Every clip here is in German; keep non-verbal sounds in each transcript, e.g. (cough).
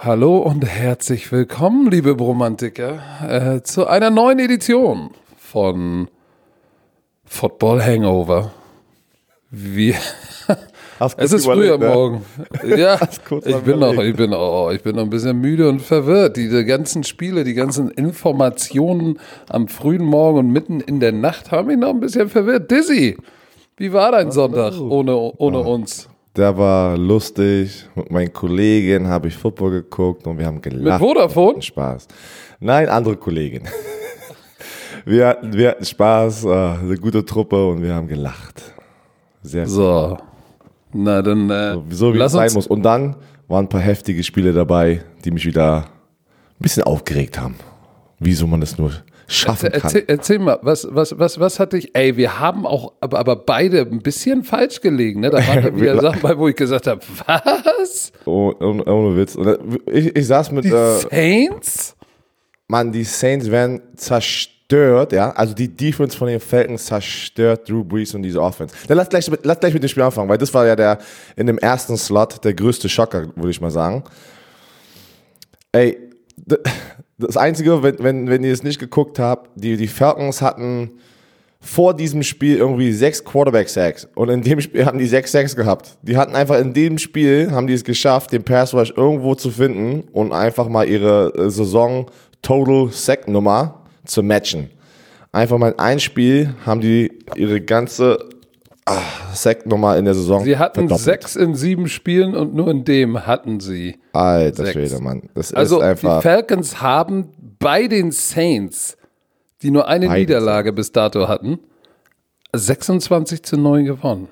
Hallo und herzlich willkommen, liebe Bromantiker, äh, zu einer neuen Edition von Football Hangover. Wir (laughs) es ist früh am ne? Morgen. (laughs) Ja, ich bin noch, ich bin, oh, ich bin noch ein bisschen müde und verwirrt. Diese ganzen Spiele, die ganzen Informationen am frühen Morgen und mitten in der Nacht haben mich noch ein bisschen verwirrt. Dizzy, wie war dein Sonntag ohne, ohne oh. uns? Der war lustig. Mit meinen Kollegen habe ich Football geguckt und wir haben gelacht. Mit Vodafone? Spaß. Nein, andere Kollegen. (laughs) wir, hatten, wir hatten Spaß, äh, eine gute Truppe und wir haben gelacht. Sehr so. Na dann. Äh, so, so wie es sein muss. Und dann waren ein paar heftige Spiele dabei, die mich wieder ein bisschen aufgeregt haben. Wieso man das nur schaffen kann. Erzähl, erzähl, mal, was, was, was, was hatte ich, ey, wir haben auch, aber, aber beide ein bisschen falsch gelegen, ne? Da waren (laughs) wieder Sachen bei, wo ich gesagt habe, was? Oh, ohne, ohne Witz. Ich, ich saß mit. Die äh, Saints? Mann, die Saints werden zerstört, ja. Also die Defense von den Falcons zerstört Drew Brees und diese Offense. Dann lass gleich, mit, lass gleich mit dem Spiel anfangen, weil das war ja der in dem ersten Slot der größte Schocker, würde ich mal sagen. Ey, das Einzige, wenn, wenn, wenn ihr es nicht geguckt habt, die, die Falcons hatten vor diesem Spiel irgendwie sechs Quarterback-Sacks und in dem Spiel haben die sechs Sacks gehabt. Die hatten einfach in dem Spiel, haben die es geschafft, den Pass Rush irgendwo zu finden und einfach mal ihre äh, Saison Total Sack Nummer zu matchen. Einfach mal in ein Spiel haben die ihre ganze Ach, Sack nochmal in der Saison. Sie hatten verdoppelt. sechs in sieben Spielen und nur in dem hatten sie. Alter sechs. Schwede, Mann. Das also ist einfach. Die Falcons haben bei den Saints, die nur eine Niederlage bis dato hatten, 26 zu 9 gewonnen.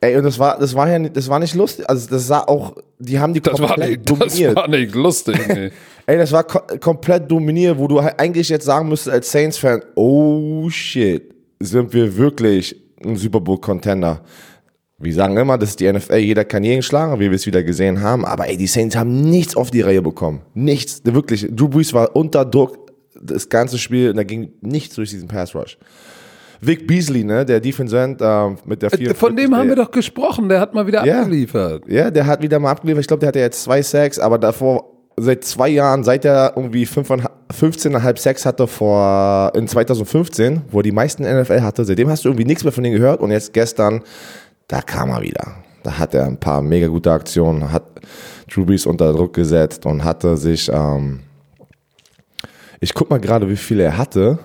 Ey, und das war, das war ja nicht, das war nicht lustig. Also, das sah auch, die haben die das komplett war nicht, dominiert. Das war (laughs) nicht lustig, nee. (laughs) Ey, das war ko komplett dominiert, wo du eigentlich jetzt sagen müsstest als Saints-Fan, oh shit, sind wir wirklich ein Super Bowl-Contender. Wir sagen immer, das ist die NFL, jeder kann jeden schlagen, wie wir es wieder gesehen haben. Aber ey, die Saints haben nichts auf die Reihe bekommen. Nichts, wirklich. Drew Brees war unter Druck das ganze Spiel und da ging nichts durch diesen Pass Rush. Vic Beasley, ne, der Defense End äh, mit der 4 Von dem haben wir doch gesprochen, der hat mal wieder ja, abgeliefert. Ja, der hat wieder mal abgeliefert. Ich glaube, der hatte jetzt zwei Sacks, aber davor seit zwei Jahren, seit er irgendwie 15,5 Sex hatte vor in 2015, wo er die meisten NFL hatte, seitdem hast du irgendwie nichts mehr von ihm gehört und jetzt gestern, da kam er wieder. Da hat er ein paar mega gute Aktionen, hat Drew Brees unter Druck gesetzt und hatte sich, ähm, ich guck mal gerade, wie viele er hatte.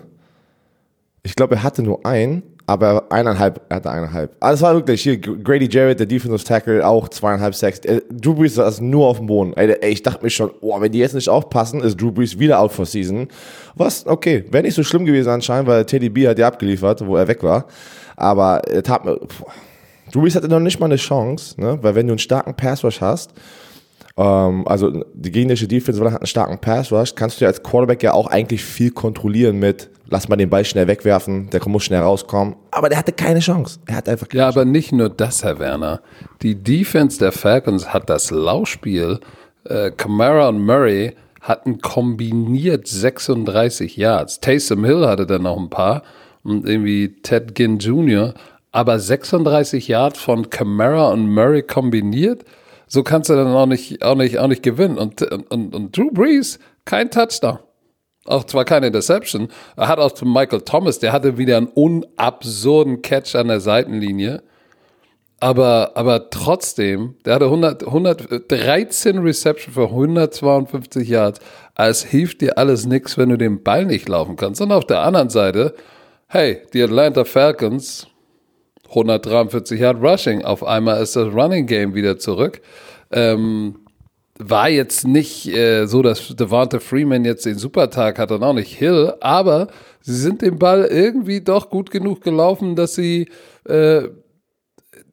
Ich glaube, er hatte nur einen aber eineinhalb, er hatte eineinhalb. Also es war wirklich hier, Grady Jarrett, der Defensive Tackle, auch zweieinhalb Sacks. Äh, Drew Brees saß nur auf dem Boden. Ey, ich dachte mir schon, oh, wenn die jetzt nicht aufpassen, ist Drew Brees wieder out for season. Was, okay, wäre nicht so schlimm gewesen anscheinend, weil Teddy B hat ja abgeliefert, wo er weg war. Aber er tat mir, Drew Brees hatte noch nicht mal eine Chance, ne? weil wenn du einen starken Pass Rush hast, ähm, also die gegnerische Defense hat einen starken Pass Rush, kannst du ja als Quarterback ja auch eigentlich viel kontrollieren mit lass mal den Ball schnell wegwerfen, der muss schnell rauskommen. Aber der hatte keine Chance. Er hat einfach Ja, Chance. aber nicht nur das, Herr Werner. Die Defense der Falcons hat das Laufspiel. Äh, Camara und Murray hatten kombiniert 36 Yards. Taysom Hill hatte dann noch ein paar und irgendwie Ted Ginn Jr. Aber 36 Yards von Camara und Murray kombiniert, so kannst du dann auch nicht, auch nicht, auch nicht gewinnen. Und, und, und Drew Brees, kein Touchdown. Auch zwar keine Interception, er hat auch zum Michael Thomas, der hatte wieder einen unabsurden Catch an der Seitenlinie. Aber, aber trotzdem, der hatte 100, 113 Reception für 152 Yards. Es hilft dir alles nichts, wenn du den Ball nicht laufen kannst. Und auf der anderen Seite, hey, die Atlanta Falcons, 143 Yard Rushing. Auf einmal ist das Running Game wieder zurück. Ähm, war jetzt nicht äh, so, dass Devonta Freeman jetzt den Supertag hat und auch nicht Hill, aber sie sind den Ball irgendwie doch gut genug gelaufen, dass sie, äh,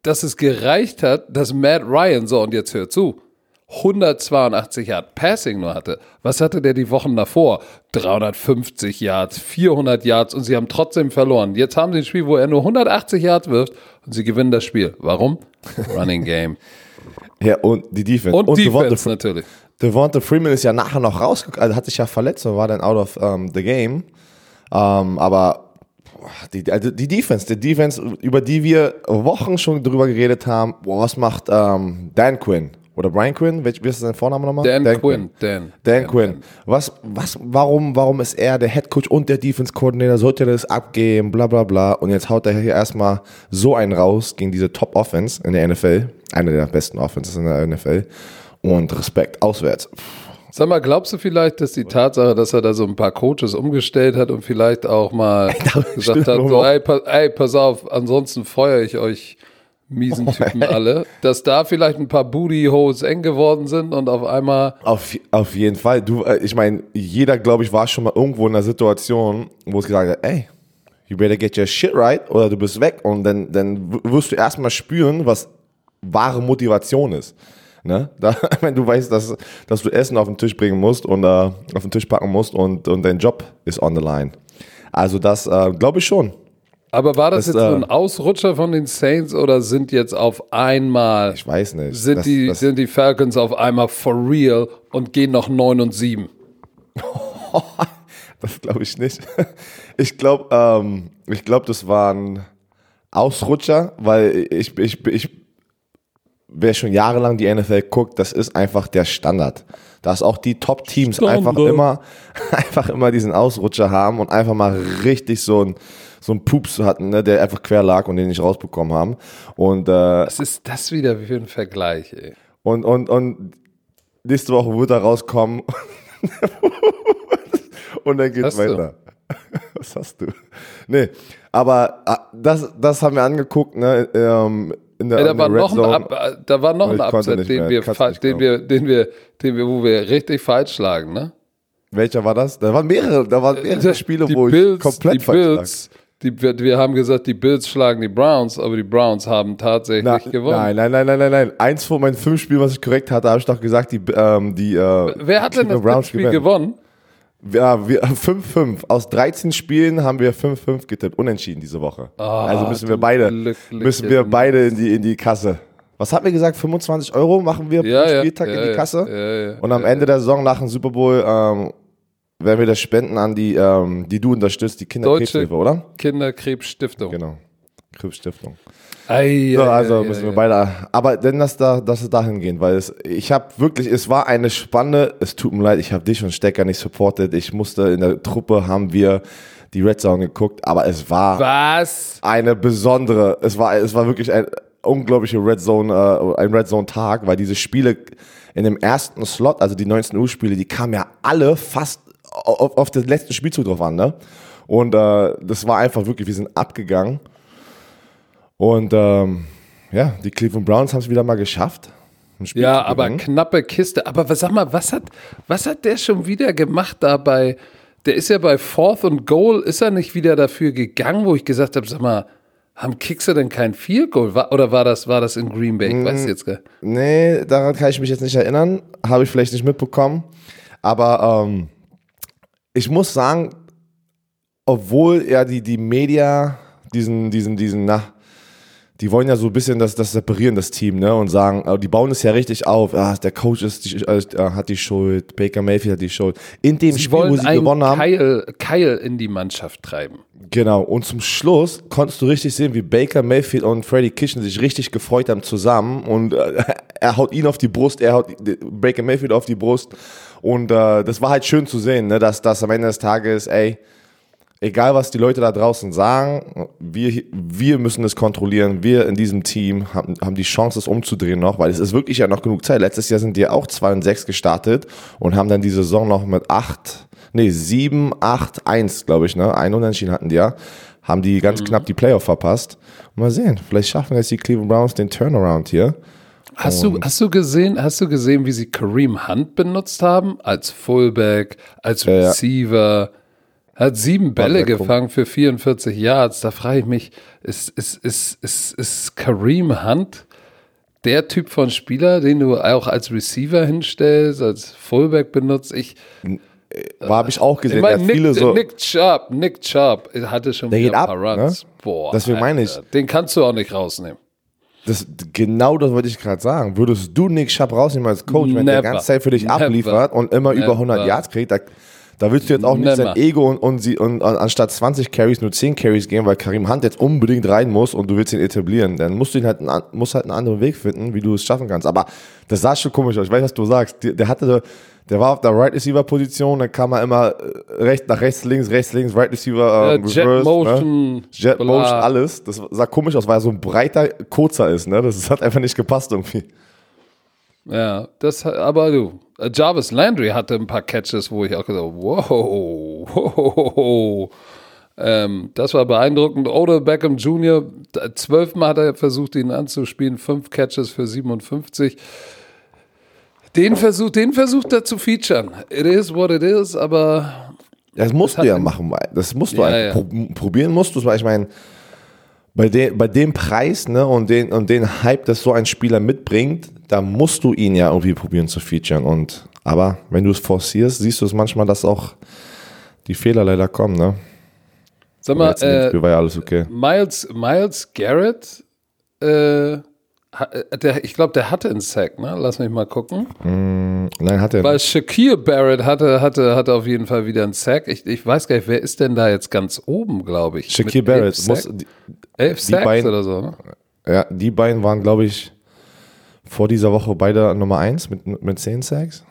dass es gereicht hat, dass Matt Ryan, so und jetzt hört zu, 182 Yard Passing nur hatte. Was hatte der die Wochen davor? 350 Yards, 400 Yards und sie haben trotzdem verloren. Jetzt haben sie ein Spiel, wo er nur 180 Yards wirft und sie gewinnen das Spiel. Warum? (laughs) Running Game. Ja, und die Defense. Und, und Defense Devonta, natürlich. Devonta Freeman ist ja nachher noch rausgekommen, also hat sich ja verletzt und war dann out of um, the game. Um, aber die, also die Defense, die Defense, über die wir Wochen schon drüber geredet haben, boah, was macht ähm, Dan Quinn? Oder Brian Quinn, welch, wie ist sein Vorname nochmal? Dan, Quinn. Dan, Dan, Quinn. Was, was, warum, warum ist er der Head Coach und der Defense Coordinator? Sollte er das abgeben? Bla, bla, bla. Und jetzt haut er hier erstmal so einen raus gegen diese Top Offense in der NFL. Eine der besten Offenses in der NFL. Und Respekt auswärts. Sag mal, glaubst du vielleicht, dass die Tatsache, dass er da so ein paar Coaches umgestellt hat und vielleicht auch mal (laughs) gesagt hat, so, ey, pass, ey, pass auf, ansonsten feuere ich euch miesen oh, Typen alle, dass da vielleicht ein paar Booty-Holes eng geworden sind und auf einmal. Auf, auf jeden Fall. Du, äh, ich meine, jeder, glaube ich, war schon mal irgendwo in einer Situation, wo es gesagt hat, ey, you better get your shit right oder du bist weg und dann, dann wirst du erstmal spüren, was wahre Motivation ist. Ne? (laughs) Da, wenn du weißt, dass, dass du Essen auf den Tisch bringen musst und äh, auf den Tisch packen musst und, und dein Job ist on the line. Also das äh, glaube ich schon. Aber war das, das jetzt äh, so ein Ausrutscher von den Saints oder sind jetzt auf einmal. Ich weiß nicht. Sind, das, die, das, sind die Falcons auf einmal for real und gehen noch 9 und 7? (laughs) das glaube ich nicht. (laughs) Ich glaube, ähm, ich glaube, das war ein Ausrutscher, weil ich, ich, ich wer schon jahrelang die NFL guckt, das ist einfach der Standard. Dass auch die Top-Teams einfach immer, (laughs) einfach immer diesen Ausrutscher haben und einfach mal richtig so ein, so ein Pups hatten, ne, der einfach quer lag und den nicht rausbekommen haben. Und, äh, Was ist das wieder für ein Vergleich, ey? Und, und, und nächste Woche wird er rauskommen. (laughs) und dann geht's hast weiter. Du? (laughs) Was hast du? Nee, aber ah, das, das haben wir angeguckt, ne, ähm, in der, Ey, da, war noch ein Ab, da war noch ein Upset, den wir, den, wir, den, wir, den wir, wo wir richtig falsch schlagen, ne? Welcher war das? Da waren mehrere, da waren mehrere Spiele, die wo Bills, ich komplett die falsch Bills, die, wir haben gesagt, die Bills schlagen die Browns, aber die Browns haben tatsächlich Na, gewonnen. Nein, nein, nein, nein, nein, nein. Eins von meinen fünf Spielen, was ich korrekt hatte, habe ich doch gesagt, die, ähm, die äh, Wer hat denn das Spiel gewinnen. gewonnen? Ja, wir (laughs) 5-5. Aus 13 Spielen haben wir 5-5 getippt. Unentschieden diese Woche. Oh, also müssen wir beide, müssen wir beide in die, in die Kasse. Was hat wir gesagt? 25 Euro machen wir ja, pro Spieltag ja, in die Kasse. Ja, Und am Ende der Saison nach dem Super Bowl ähm, werden wir das spenden an die, ähm, die du unterstützt, die Kinderkrebshilfe, oder? Kinderkrebsstiftung. Genau. Krebsstiftung. Ei, so, also ei, müssen ei, wir beide. Aber denn das da, dass es dahin gehen, weil es, ich habe wirklich, es war eine spannende. Es tut mir leid, ich habe dich und Stecker nicht supportet. Ich musste in der Truppe haben wir die Red Zone geguckt, aber es war was eine besondere. Es war, es war wirklich ein unglaublicher Red Zone, äh, ein Red Zone Tag, weil diese Spiele in dem ersten Slot, also die 19 Uhr Spiele, die kamen ja alle fast auf, auf den letzten Spielzug drauf an, ne? Und äh, das war einfach wirklich, wir sind abgegangen. Und ähm, ja, die Cleveland Browns haben es wieder mal geschafft. Ja, aber knappe Kiste. Aber was, sag mal, was hat, was hat der schon wieder gemacht dabei? Der ist ja bei Fourth und Goal, ist er nicht wieder dafür gegangen, wo ich gesagt habe, sag mal, haben Kickser denn kein Field Goal? Oder war das, war das in Green Bay? Ich weiß jetzt gar Nee, daran kann ich mich jetzt nicht erinnern. Habe ich vielleicht nicht mitbekommen. Aber ähm, ich muss sagen, obwohl ja die, die Media diesen, diesen, diesen, na, die wollen ja so ein bisschen das, das separieren, das Team, ne? Und sagen, die bauen es ja richtig auf. Ah, der Coach ist die, äh, hat die Schuld, Baker Mayfield hat die Schuld. In dem sie Spiel, wo sie gewonnen haben. Keil, Keil in die Mannschaft treiben. Genau. Und zum Schluss konntest du richtig sehen, wie Baker Mayfield und Freddie Kitchen sich richtig gefreut haben zusammen. Und äh, (laughs) er haut ihn auf die Brust, er haut Baker Mayfield auf die Brust. Und äh, das war halt schön zu sehen, ne? dass das am Ende des Tages, ey, egal was die Leute da draußen sagen, wir, wir müssen es kontrollieren. Wir in diesem Team haben, haben die Chance, es umzudrehen noch, weil es ist wirklich ja noch genug Zeit. Letztes Jahr sind die auch 2 und 6 gestartet und haben dann die Saison noch mit 8, nee, 7, 8, 1, glaube ich, ne? Ein Unentschieden hatten die ja. Haben die ganz mhm. knapp die Playoff verpasst. Mal sehen, vielleicht schaffen jetzt die Cleveland Browns den Turnaround hier. Hast du, hast du gesehen, hast du gesehen, wie sie Kareem Hunt benutzt haben? Als Fullback, als Receiver, ja hat sieben Bälle gefangen für 44 Yards. Da frage ich mich, ist, ist, ist, ist, ist Kareem Hunt der Typ von Spieler, den du auch als Receiver hinstellst, als Fullback benutzt? Ich. Äh, habe ich auch gesehen. Ich mein, Nick, viele so Nick Chubb, Nick Chubb hatte schon der wieder ein paar ab, Runs. Ne? Boah, Deswegen meine ich. Den kannst du auch nicht rausnehmen. Das, genau das wollte ich gerade sagen. Würdest du Nick Chubb rausnehmen als Coach, wenn der ganze Zeit für dich Never. abliefert und immer Never. über 100 Yards kriegt, da, Da willst du jetzt auch nicht Nimmer. sein Ego und, und, sie, und, anstatt 20 Carries nur 10 Carries geben, weil Karim Hunt jetzt unbedingt rein muss und du willst ihn etablieren. Dann musst du ihn halt, musst halt einen anderen Weg finden, wie du es schaffen kannst. Aber das sah schon komisch aus. Ich weiß, was du sagst. Der, der hatte, der war auf der Right Receiver Position, dann kam er immer äh, rechts nach rechts, links, rechts, links, Right Receiver, Äh, ähm, Jet reverse, Motion, ne? Jet bla. Motion, alles. Das sah komisch aus, weil er so ein breiter, kurzer ist, ne? Das hat einfach nicht gepasst irgendwie. Ja, das, aber du, Jarvis Landry hatte ein paar Catches, wo ich auch gesagt habe, wow, wow, ähm, das war beeindruckend. Odell Beckham Jr., zwölfmal hat er versucht, ihn anzuspielen, fünf Catches für 57. Den versucht, den versucht er zu featuren. It is what it is, aber Das musst du ja machen. Das musst du Ja, einfach ja. pro- probieren musst du es, weil ich meine, bei, de, bei dem Preis ne, und, den, und den Hype, das so ein Spieler mitbringt, da musst du ihn ja irgendwie probieren zu featuren. Und, aber wenn du es forcierst, siehst du es manchmal, dass auch die Fehler leider kommen. Ne? sag mal, äh, war ja alles okay. Miles, Miles Garrett, äh, der, ich glaube, der hatte einen Sack, ne? Lass mich mal gucken. Nein, hat er Weil. Shakir Barrett hatte, hatte, hatte auf jeden Fall wieder einen Sack. Ich, ich weiß gar nicht, wer ist denn da jetzt ganz oben, glaube ich? Shakir Barrett. elf Muss, die, elf Sacks beiden- oder so, ne? ja, die beiden waren, glaube ich, vor dieser Woche beide Nummer 1 mit, mit 10 Sacks.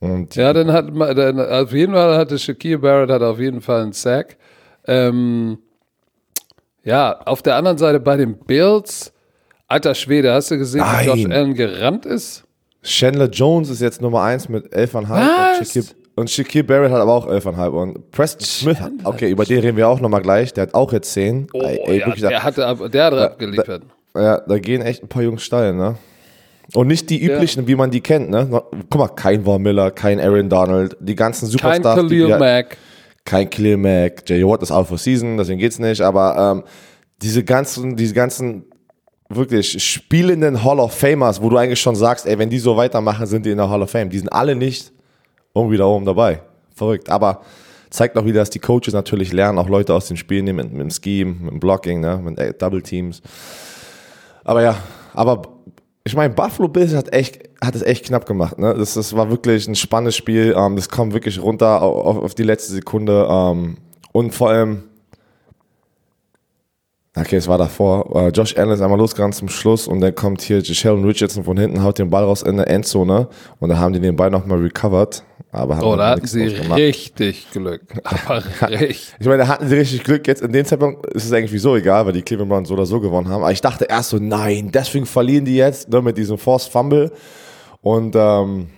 Und Ja, dann hat dann, auf jeden Fall hatte Shakir Barrett hat auf jeden Fall einen Sack. Ähm, ja, auf der anderen Seite bei den Bills, alter Schwede, hast du gesehen, wie. Josh Allen gerannt ist? Chandler Jones ist jetzt Nummer 1 mit 11,5. Was? Und Shaquille, Barrett hat aber auch 11,5. Und Preston Smith, hat, okay, über den reden wir auch nochmal gleich. Der hat auch jetzt 10. Oh, ey, ey, ja, wirklich, der da, hatte ab- der hat abgeliefert. ja, da gehen echt ein paar Jungs steil, ne? Und nicht die üblichen, wie man die kennt, ne? Guck mal, kein Von Miller, kein Aaron Donald, die ganzen Kein Superstars. die, Khalil ja, Mack. kein Khalil Mack, J.J. Watt ist out for season, deswegen geht's nicht, aber ähm, diese ganzen, diese ganzen wirklich spielenden Hall of Famers, wo du eigentlich schon sagst, ey, wenn die so weitermachen, sind die in der Hall of Fame. Die sind alle nicht irgendwie da oben dabei. Verrückt. Aber zeigt auch wieder, dass die Coaches natürlich lernen, auch Leute aus dem Spiel nehmen, mit, mit dem Scheme, mit dem Blocking, ne, mit äh, Double Teams. Aber ja, aber ich meine, Buffalo Bills hat echt, hat es echt knapp gemacht. Ne? Das, das war wirklich ein spannendes Spiel. Ähm, das kommt wirklich runter auf, auf die letzte Sekunde. Ähm, und vor allem, okay, es war davor. Äh, Josh Allen ist einmal losgerannt zum Schluss und dann kommt hier Sheldon Richardson von hinten, haut den Ball raus in der Endzone und da haben die den Ball nochmal recovered. Aber haben Oh, da hatten sie richtig Glück. (laughs) Aber richtig. Ich meine, da hatten sie richtig Glück. Jetzt in dem Zeitpunkt ist es eigentlich wieso egal, weil die Cleveland Browns so oder so gewonnen haben. Aber ich dachte erst so, nein, deswegen verlieren die jetzt ne, mit diesem Forced Fumble. Und ähm,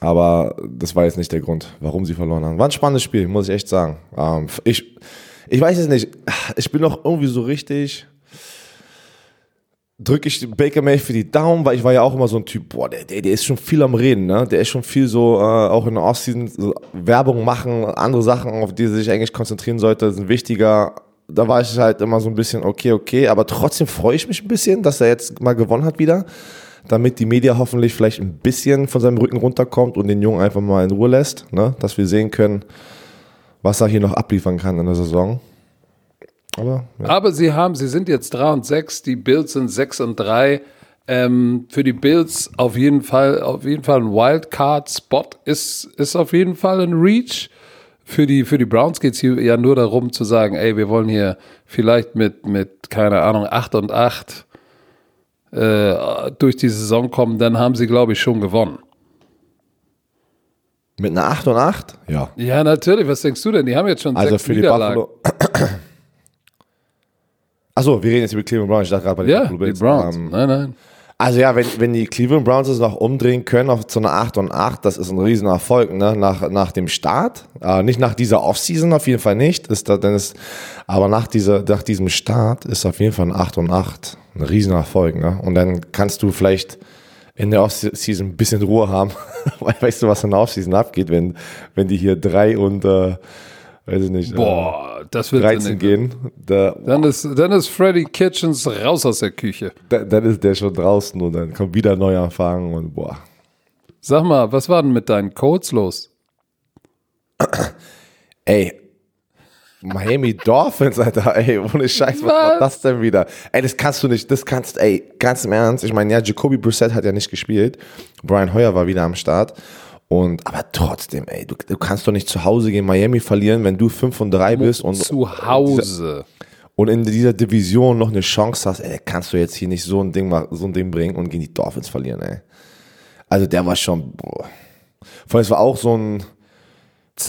aber das war jetzt nicht der Grund, warum sie verloren haben. War ein spannendes Spiel, muss ich echt sagen. Ähm, ich, ich weiß es nicht. Ich bin noch irgendwie so richtig. Drücke ich Baker Mayfield die Daumen, weil ich war ja auch immer so ein Typ, boah, der, der, der ist schon viel am Reden, ne? Der ist schon viel so, äh, auch in der Offseason, so Werbung machen, andere Sachen, auf die er sich eigentlich konzentrieren sollte, sind wichtiger. Da war ich halt immer so ein bisschen, okay, okay, aber trotzdem freue ich mich ein bisschen, dass er jetzt mal gewonnen hat wieder, damit die Media hoffentlich vielleicht ein bisschen von seinem Rücken runterkommt und den Jungen einfach mal in Ruhe lässt, ne? Dass wir sehen können, was er hier noch abliefern kann in der Saison. Aber, ja. Aber sie haben, sie sind jetzt 3 und 6, die Bills sind 6 und 3. Ähm, für die Bills auf jeden Fall, auf jeden Fall ein Wildcard-Spot ist, ist auf jeden Fall ein Reach. Für die, für die Browns geht es hier ja nur darum zu sagen, ey, wir wollen hier vielleicht mit, mit keine Ahnung, 8 und 8 äh, durch die Saison kommen, dann haben sie, glaube ich, schon gewonnen. Mit einer 8 und 8? Ja. Ja, natürlich. Was denkst du denn? Die haben jetzt schon Also sechs für die Niederlagen. Buffalo. (clears throat) Achso, wir reden jetzt über Cleveland Browns. Ich dachte gerade bei den Ja, Buffalo die Bills. Browns. Ähm, nein, nein. also ja, wenn, wenn die Cleveland Browns es noch umdrehen können auf so eine 8 und 8, das ist ein Riesenerfolg, ne? Nach, nach dem Start. Äh, nicht nach dieser Offseason auf jeden Fall nicht. Ist da, denn ist, aber nach, dieser, nach diesem Start ist auf jeden Fall ein 8 und 8 ein Riesenerfolg, ne? Und dann kannst du vielleicht in der Offseason ein bisschen Ruhe haben. (laughs) Weil weißt du, was in der Offseason abgeht, wenn, wenn die hier 3 und äh, weiß ich nicht. Äh, Boah, das wird 13 gehen, da, Dann ist, dann ist Freddy Kitchens raus aus der Küche. da, dann ist der schon draußen und dann kommt wieder Neuanfang und boah. Sag mal, was war denn mit deinen Codes los? Ey, Miami Dolphins, Alter, ey, ohne Scheiß, was, war Was? das denn wieder? Ey, das kannst du nicht, das kannst, ey, ganz im Ernst, ich meine, ja, Jacoby Brissett hat ja nicht gespielt, Brian Hoyer war wieder am Start Und, aber trotzdem, ey, du, du kannst doch nicht zu Hause gegen Miami verlieren, wenn du 5 und 3 bist und, Zu Hause. und in dieser Division noch eine Chance hast, ey, kannst du jetzt hier nicht so ein Ding, so ein Ding bringen und gegen die Dolphins verlieren, ey. Also der war schon, boah. Vor allem, es war auch so ein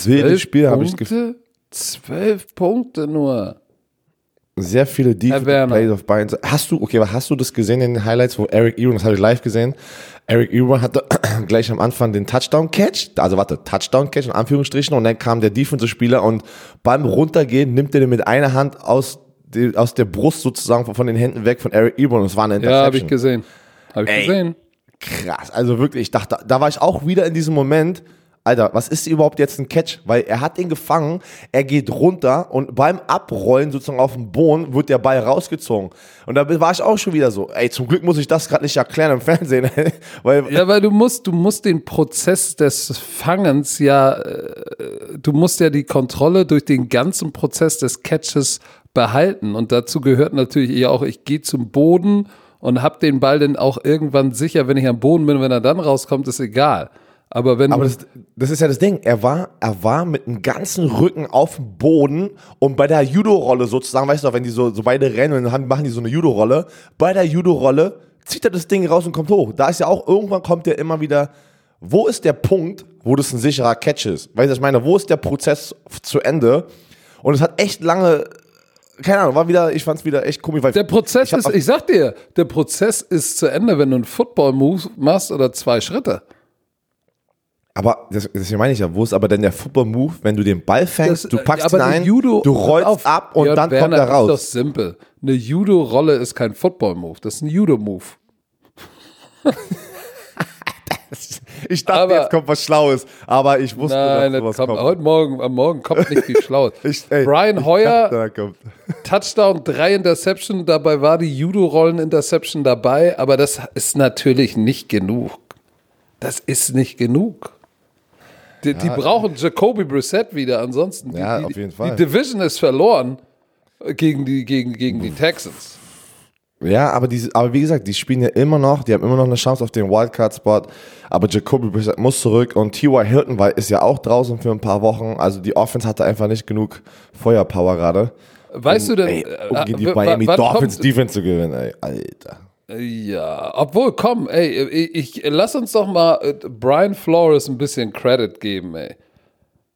wildes Spiel, habe ich das Gefühl. Punkte? Zwölf Punkte nur. Sehr viele. Defensive Plays beiden Seiten. Hast du, okay, aber hast du das gesehen in den Highlights, wo Eric Ebron, das habe ich live gesehen, Eric Ebron hatte (clears throat) gleich am Anfang den Touchdown-Catch, also warte, Touchdown-Catch in Anführungsstrichen und dann kam der Defensive-Spieler und beim Runtergehen nimmt er den mit einer Hand aus, die, aus der Brust sozusagen von, den Händen weg von Eric Ebron und es war eine Ja, habe ich Interception. gesehen. Habe ich Ey. gesehen. Krass, also wirklich, ich dachte, da war ich auch wieder in diesem Moment, Alter, was ist überhaupt jetzt ein Catch? Weil er hat ihn gefangen, er geht runter und beim Abrollen sozusagen auf dem Boden wird der Ball rausgezogen. Und da war ich auch schon wieder so, ey, zum Glück muss ich das gerade nicht erklären im Fernsehen, (laughs) weil Ja, weil du musst, du musst den Prozess des Fangens ja, äh, du musst ja die Kontrolle durch den ganzen Prozess des Catches behalten. Und dazu gehört natürlich eher auch, ich gehe zum Boden und hab den Ball dann auch irgendwann sicher, wenn ich am Boden bin, wenn er dann rauskommt, ist egal. Aber wenn Aber das, das ist ja das Ding. Er war, er war mit dem ganzen Rücken auf dem Boden und bei der Judo-Rolle sozusagen, weißt du, wenn die so, so beide rennen und dann haben- machen die so eine Judo-Rolle, bei der Judo-Rolle zieht er das Ding raus und kommt hoch. Da ist ja auch, irgendwann kommt er immer wieder, wo ist der Punkt, wo das ein sicherer Catch ist? Weißt du, was ich meine, wo ist der Prozess zu Ende? Und es hat echt lange, keine Ahnung, war wieder, ich fand es wieder echt komisch, weil der Prozess ich ist, ich sag dir, der Prozess ist zu Ende, wenn du einen Football-Move machst oder zwei Schritte. Aber das, das meine ich ja, wo ist aber denn der Football-Move, wenn du den Ball fängst, Das- du packst aber ihn ein, Judo- du rollst auf- ab und Jörn dann Werner, kommt er raus. Das ist doch simpel. Eine Judo-Rolle ist kein Football-Move, das ist ein Judo-Move. (laughs) Ich dachte, Aber- jetzt kommt was Schlaues, aber ich wusste, Nein, dass das kommt, kommt. heute Morgen, am Morgen kommt nicht viel (laughs) Schlaues. Ich- ey, Brian Hoyer, dachte. (laughs) Touchdown, drei Interception, dabei war die Judo-Rollen-Interception dabei, aber das ist natürlich nicht genug. Das ist nicht genug. Die, die brauchen Jacoby Brissett wieder, ansonsten. Die, Ja, die, auf jeden Fall. Die Division ist verloren gegen die, gegen, gegen die Texans. Ja, aber, diese, aber wie gesagt, die spielen ja immer noch, die haben immer noch eine Chance auf den Wildcard-Spot, aber Jacoby Brissett muss zurück und T.Y. Hilton war, ist ja auch draußen für ein paar Wochen, also die Offense hatte einfach nicht genug Feuerpower gerade. Weißt du denn, Ey, um äh, gegen die w- w- Miami Dolphins Defense zu gewinnen, ey, Alter. Ja, obwohl, komm, ey, ich, lass uns doch mal äh, Brian Flores ein bisschen Credit geben, ey.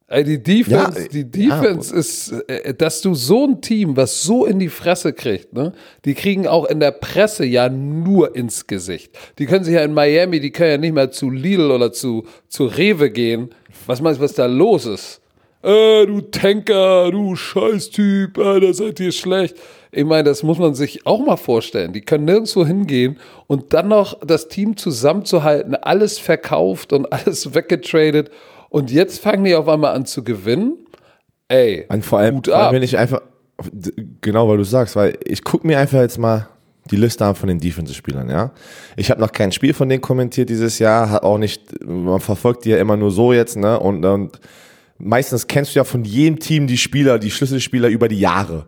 Ey, die Defense, Ja, die ja, Defense ist, äh, dass du so ein Team, was so in die Fresse kriegt, ne, die kriegen auch in der Presse ja nur ins Gesicht. Die können sich ja in Miami, die können ja nicht mehr zu Lidl oder zu, zu Rewe gehen. Was meinst du, was da los ist? Äh, du Tanker, du Scheißtyp, Alter, seid ihr schlecht. Ich meine, das muss man sich auch mal vorstellen. Die können nirgendwo hingehen und dann noch das Team zusammenzuhalten, alles verkauft und (laughs) alles weggetradet. Und jetzt fangen die auf einmal an zu gewinnen. Ey, Und vor allem, allem ab. wenn ich einfach, genau weil du sagst, weil ich gucke mir einfach jetzt mal die Liste an von den Defensive-Spielern, ja. Ich habe noch kein Spiel von denen kommentiert dieses Jahr, hat auch nicht, man verfolgt die ja immer nur so jetzt, ne? Und, und meistens kennst du ja von jedem Team die Spieler, die Schlüsselspieler über die Jahre.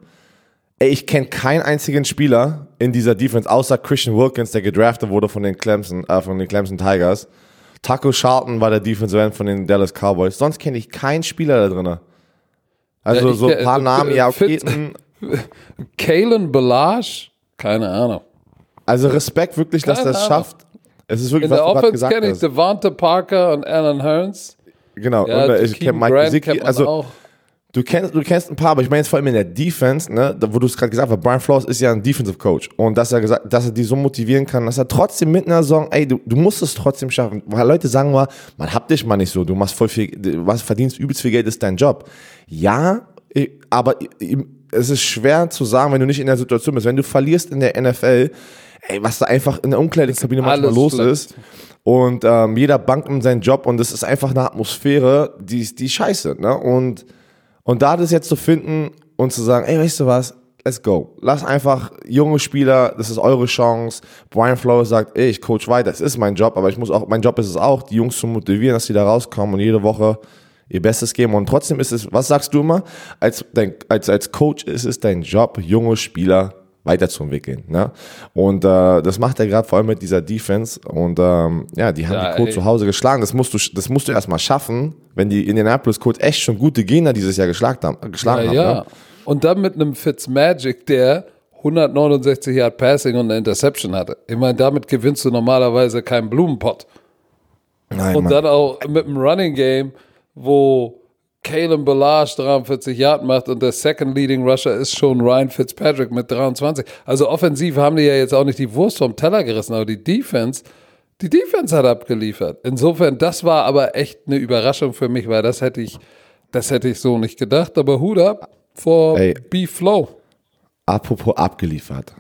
Ey, ich kenne keinen einzigen Spieler in dieser Defense, außer Christian Wilkins, der gedraftet wurde von den Clemson, äh, von den Clemson Tigers. Taco Charlton war der Defensive End von den Dallas Cowboys. Sonst kenne ich keinen Spieler da drin. Also Ja, ich so ein paar äh, Namen, ja, okay. Mh. (laughs) Kalen Balage? Keine Ahnung. Also Respekt wirklich, dass das Ahnung. schafft. Es ist wirklich, In was der Offense kenne ich. Devonta Parker und Alan Hearns. Genau. Ja, und, äh, ich kenne Mike Gesicki. Also auch. Du kennst, du kennst ein paar, aber ich meine jetzt vor allem in der Defense, ne, wo du es gerade gesagt hast, Brian Flores ist ja ein Defensive Coach und dass er gesagt, dass er die so motivieren kann, dass er trotzdem mit einer Saison, ey, du, du musst es trotzdem schaffen. Weil Leute sagen mal, man hab dich mal nicht so, du machst voll viel, was verdienst übelst viel Geld, ist dein Job. Ja, aber es ist schwer zu sagen, wenn du nicht in der Situation bist. Wenn du verlierst in der NFL, ey, was da einfach in der Umkleidekabine manchmal los schlecht. ist. Und ähm, jeder bankt um seinen Job und es ist einfach eine Atmosphäre, die, die scheiße. Ne? Und, und da das jetzt zu finden und zu sagen, ey, weißt du was, let's go. Lass einfach junge Spieler, das ist eure Chance. Brian Flores sagt, ey, ich coach weiter, das ist mein Job, aber ich muss auch, mein Job ist es auch, die Jungs zu motivieren, dass sie da rauskommen und jede Woche ihr Bestes geben. Und trotzdem ist es, was sagst du immer? Als, dein, als, als Coach ist es dein Job, junge Spieler weiterzuentwickeln. Ne? Und äh, das macht er gerade vor allem mit dieser Defense. Und ähm, ja, die haben Ja, die ey. zu Hause geschlagen. Das musst du, das musst du erstmal schaffen, wenn die Indianapolis Colts echt schon gute Gegner dieses Jahr geschlagen haben. Geschlagen Ja, haben ja. ne? Und dann mit einem Fitzmagic, der 169 Yard Passing und eine Interception hatte. Ich meine, damit gewinnst du normalerweise keinen Blumenpott. Nein, Und Mann. dann auch mit dem Running Game, wo Kalen Balazs 43 Yard macht und der Second Leading Rusher ist schon Ryan Fitzpatrick mit 23. Also offensiv haben die ja jetzt auch nicht die Wurst vom Teller gerissen, aber die Defense, die Defense hat abgeliefert. Insofern, das war aber echt eine Überraschung für mich, weil das hätte ich, das hätte ich so nicht gedacht. Aber Hut ab vor. B-Flow. Apropos abgeliefert.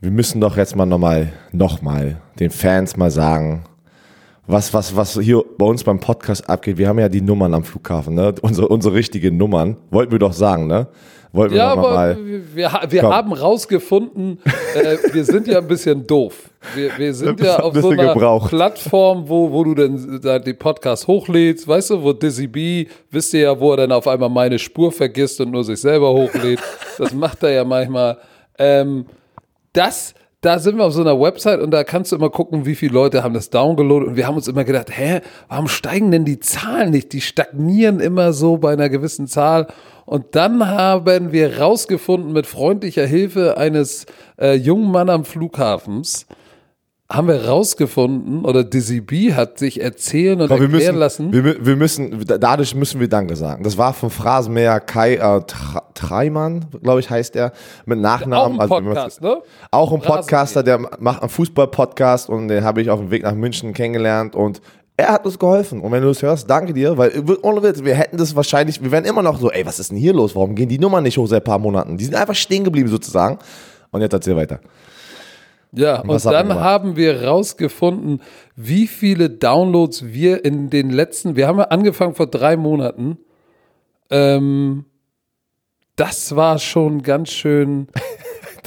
Wir müssen doch jetzt mal nochmal, nochmal den Fans mal sagen, was, was, was hier bei uns beim Podcast abgeht. Wir haben ja die Nummern am Flughafen, ne? Unsere, unsere richtigen Nummern. Wollten wir doch sagen, ne? Wollten wir Ja, noch aber mal. wir, wir, wir Komm. haben rausgefunden, äh, wir sind ja ein bisschen doof. Wir, wir sind Ein ja auf so bisschen einer gebraucht. Plattform, wo, wo du dann da die Podcasts hochlädst, weißt du, wo Dizzy B, wisst ihr ja, wo er dann auf einmal meine Spur vergisst und nur sich selber hochlädt. Das macht er ja manchmal. Ähm, das, da sind wir auf so einer Website und da kannst du immer gucken, wie viele Leute haben das downgeloadet und wir haben uns immer gedacht, hä, warum steigen denn die Zahlen nicht? Die stagnieren immer so bei einer gewissen Zahl. Und dann haben wir rausgefunden, mit freundlicher Hilfe eines äh, jungen Mann am Flughafens, haben wir rausgefunden, oder Dizzy B hat sich erzählen und wir erklären müssen, lassen. wir, wir müssen, dadurch müssen wir Danke sagen. Das war vom Phrasenmäher Kai äh, Treimann, glaube ich, heißt er, mit Nachnamen. Auch ein Also, Podcast, ne? Auch ein. Podcaster, der macht einen Fußball-Podcast und den habe ich auf dem Weg nach München kennengelernt und er hat uns geholfen. Und wenn du es hörst, danke dir, weil wir- ohne Witz, wir hätten das wahrscheinlich, wir wären immer noch so, ey, was ist denn hier los? Warum gehen die Nummern nicht hoch seit ein paar Monaten? Die sind einfach stehen geblieben sozusagen. Und jetzt erzähl weiter. Ja, und dann gemacht? haben wir rausgefunden, wie viele Downloads wir in den letzten, wir haben angefangen vor drei Monaten. Ähm, das war schon ganz schön. (laughs)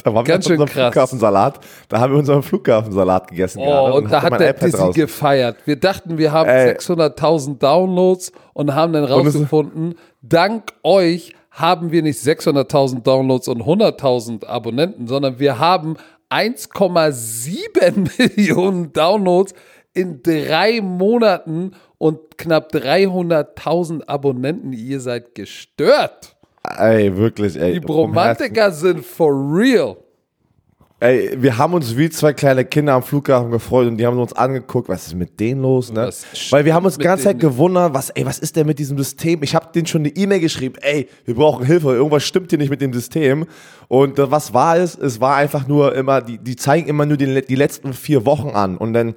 Da waren Ganz wir schön unseren krass. Fughafensalat. Da haben wir unseren Flughafensalat gegessen Oh, gerade und da hatte hat der Dizzy raus. gefeiert. Wir dachten, wir haben Ey. 600.000 Downloads und haben dann rausgefunden, dank euch haben wir nicht 600.000 Downloads und 100.000 Abonnenten, sondern wir haben 1,7 (laughs) Millionen Downloads in drei Monaten und knapp 300.000 Abonnenten. Ihr seid gestört. Ey, wirklich, ey. Die. Bromantiker sind for real. Ey, wir haben uns wie zwei kleine Kinder am Flughafen gefreut und die haben uns angeguckt, was ist mit denen los, ne? Weil wir haben uns die ganze Zeit gewundert, was, ey, was ist denn mit diesem System? Ich habe denen schon eine E-Mail geschrieben, ey, wir brauchen Hilfe, irgendwas stimmt hier nicht mit dem System. Und äh, was war es? Es war einfach nur immer, die, die zeigen immer nur die, die letzten vier Wochen an und dann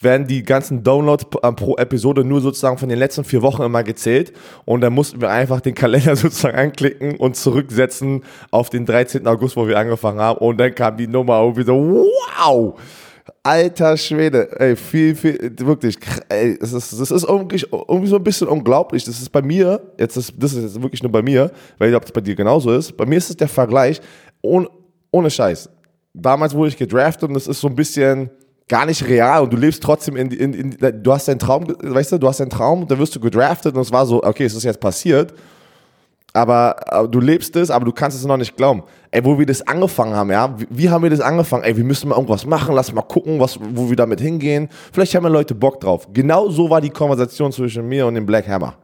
werden die ganzen Downloads äh, pro Episode nur sozusagen von den letzten vier Wochen immer gezählt und dann mussten wir einfach den Kalender (laughs) sozusagen anklicken und zurücksetzen auf den 13. August, wo wir angefangen haben und dann kam die Nummer wir so, wow! Alter Schwede, ey, viel, viel, wirklich, ey, das ist, das ist irgendwie, irgendwie so ein bisschen unglaublich. Das ist bei mir, jetzt ist, das ist jetzt wirklich nur bei mir, weil ich glaube, es bei dir genauso ist. Bei mir ist es der Vergleich, ohne, ohne Scheiß. Damals wurde ich gedraftet und das ist so ein bisschen gar nicht real und du lebst trotzdem in, in, in du hast deinen Traum, weißt du, du hast deinen Traum dann wirst du gedraftet und es war so, okay, es ist jetzt passiert aber, aber du lebst es, aber du kannst es noch nicht glauben. Ey, wo wir das angefangen haben, ja, wie, wie haben wir das angefangen? Ey, wir müssen mal irgendwas machen, lass mal gucken, was, wo wir damit hingehen. Vielleicht haben ja Leute Bock drauf. Genau so war die Konversation zwischen mir und dem Black Hammer.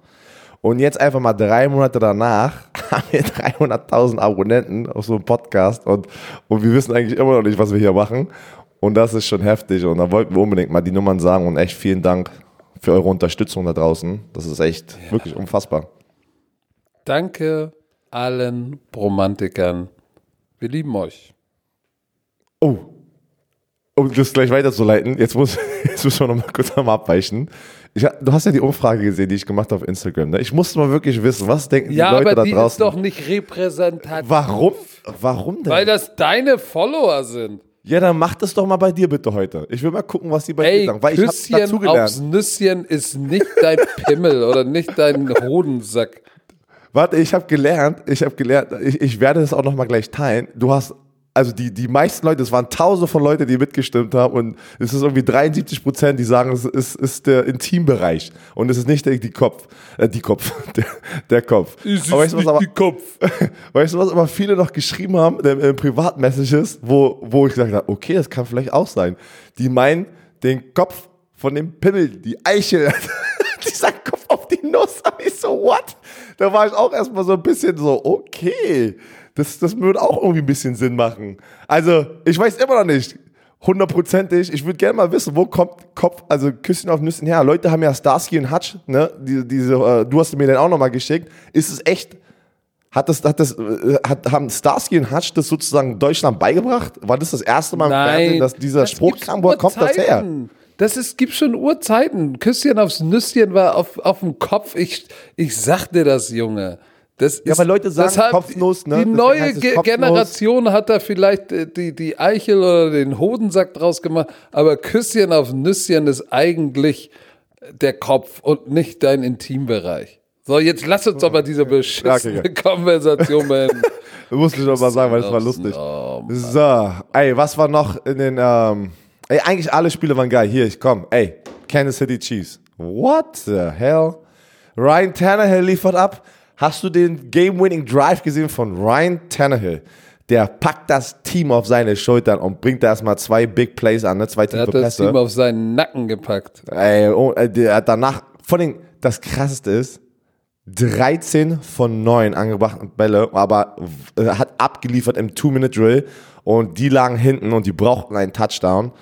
Und jetzt einfach mal drei Monate danach (laughs) haben wir 300.000 Abonnenten auf so einem Podcast und, und wir wissen eigentlich immer noch nicht, was wir hier machen. Und das ist schon heftig und da wollten wir unbedingt mal die Nummern sagen und echt vielen Dank für eure Unterstützung da draußen. Das ist echt wirklich unfassbar. Danke allen Bromantikern. Wir lieben euch. Oh. Um das gleich weiterzuleiten, jetzt, muss, (laughs) jetzt müssen wir noch mal kurz einmal abweichen. Ich, du hast ja die Umfrage gesehen, die ich gemacht habe auf Instagram. Ne? Ich musste mal wirklich wissen, was denken Ja, die Leute aber da die ist draußen? doch nicht repräsentativ. Warum? Warum denn? Weil das deine Follower sind. Ja, dann mach das doch mal bei dir bitte heute. Ich will mal gucken, was die bei dir sagen. Weil ich habe Küsschen aufs dazugelernt. Nüsschen ist nicht dein Pimmel oder nicht dein Hodensack. Warte, ich habe gelernt, ich habe gelernt, ich, ich werde das auch noch mal gleich teilen. Du hast also die, die meisten Leute, es waren tausende von Leuten, die mitgestimmt haben und es ist irgendwie 73 Prozent, die sagen, es ist, ist der Intimbereich und es ist nicht der, die Kopf, äh, die Kopf, (laughs) der, der Kopf. Es aber ist weißt du, was nicht aber, die Kopf. (laughs) weißt du, was aber viele noch geschrieben haben in, in Privatmessages, wo, wo ich gesagt habe, okay, das kann vielleicht auch sein. Die meinen den Kopf von dem Pimmel, die Eichel, (laughs) dieser Kopf auf die Nuss. Und ich so, what? Da war ich auch erstmal so ein bisschen so, okay, das, das würde auch irgendwie ein bisschen Sinn machen. Also, ich weiß immer noch nicht, hundertprozentig. Ich würde gerne mal wissen, wo kommt Kopf, also Küsschen auf Nüssen her? Leute haben ja Starsky und Hutch, ne? Die, diese, äh, du hast mir den auch nochmal geschickt. Ist es echt? Hat das, hat das, äh, hat, haben Starsky und Hutch das sozusagen Deutschland beigebracht? War das das erste Mal im Fernsehen, dass dieser das Spruch kam? Woher kommt das her? Das ist, gibt schon Urzeiten. Küsschen aufs Nüsschen war auf, auf dem Kopf. Ich, ich sag dir das, Junge. Das ist, weil Leute sagen das hat- Kopfnuss, ne? Die neue Ge Kopfnuss. Generation hat da vielleicht äh, die, die Eichel oder den Hodensack draus gemacht, aber Küsschen auf Nüsschen ist eigentlich der Kopf und nicht dein Intimbereich. So, jetzt lass uns doch mal diese beschissene okay. Konversation beenden. (laughs) Du musst mich doch mal sagen, weil es war lustig. Oh, So, ey, was war noch in den, ähm, ey, eigentlich alle Spiele waren geil. Hier, ich komm, ey, Kansas City Chiefs. What the hell? Ryan Tannehill liefert ab. Hast du den Game-Winning Drive gesehen von Ryan Tannehill? Der packt das Team auf seine Schultern und bringt da erstmal zwei Big Plays an, ne? zwei Er tiefe hat das Pässe. Team auf seinen Nacken gepackt. Ey, oh, äh, der hat danach, vor allem, das krasseste ist, 13 von 9 angebrachten Bälle, aber äh, hat abgeliefert im Two-Minute-Drill und die lagen hinten und die brauchten einen Touchdown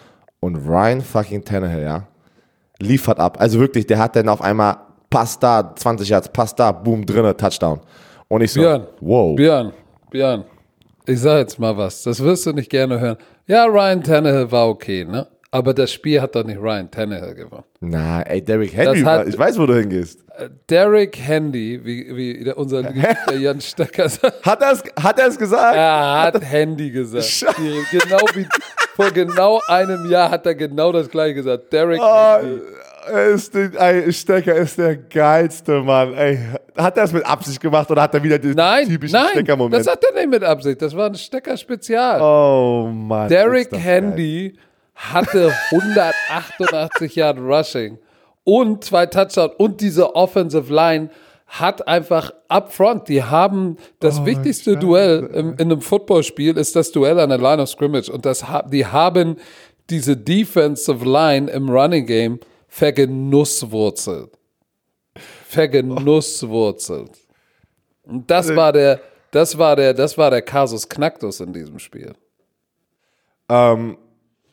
und Ryan fucking Tannehill, ja, liefert ab. Also wirklich, der hat dann auf einmal Pass da, 20 Yards, Pass da, boom, drinne, Touchdown. Und ich so, Björn, wow. Björn, Björn, ich sag jetzt mal was, das wirst du nicht gerne hören. Ja, Ryan Tannehill war okay, ne? Aber das Spiel hat doch nicht Ryan Tannehill gewonnen. Na, ey, Derrick Henry, hat- ich weiß, wo du hingehst. Derek Handy, wie, wie unser (laughs) Geliebter Jan Stecker sagt, Hat er es hat er's gesagt? er hat Handy gesagt. Die- genau wie vor genau einem Jahr hat er genau das gleiche gesagt. Derek Oh, Handy. Ist ey, Stecker ist der geilste Mann. Ey, hat er es mit Absicht gemacht oder hat er wieder den Nein, typischen nein, Stecker-Moment? das hat er nicht mit Absicht. Das war ein Stecker-Spezial. Oh Mann. Derek das Handy hatte 188 Yard Rushing und zwei Touchdowns und diese Offensive Line hat einfach upfront, die haben das Oh, wichtigste Duell im, in einem Footballspiel ist das Duell an der Line of Scrimmage und das die haben diese Defensive Line im Running Game vergenusswurzelt. Vergenusswurzelt. Und das war der das war der das war der Casus Knacktus in diesem Spiel. Ähm,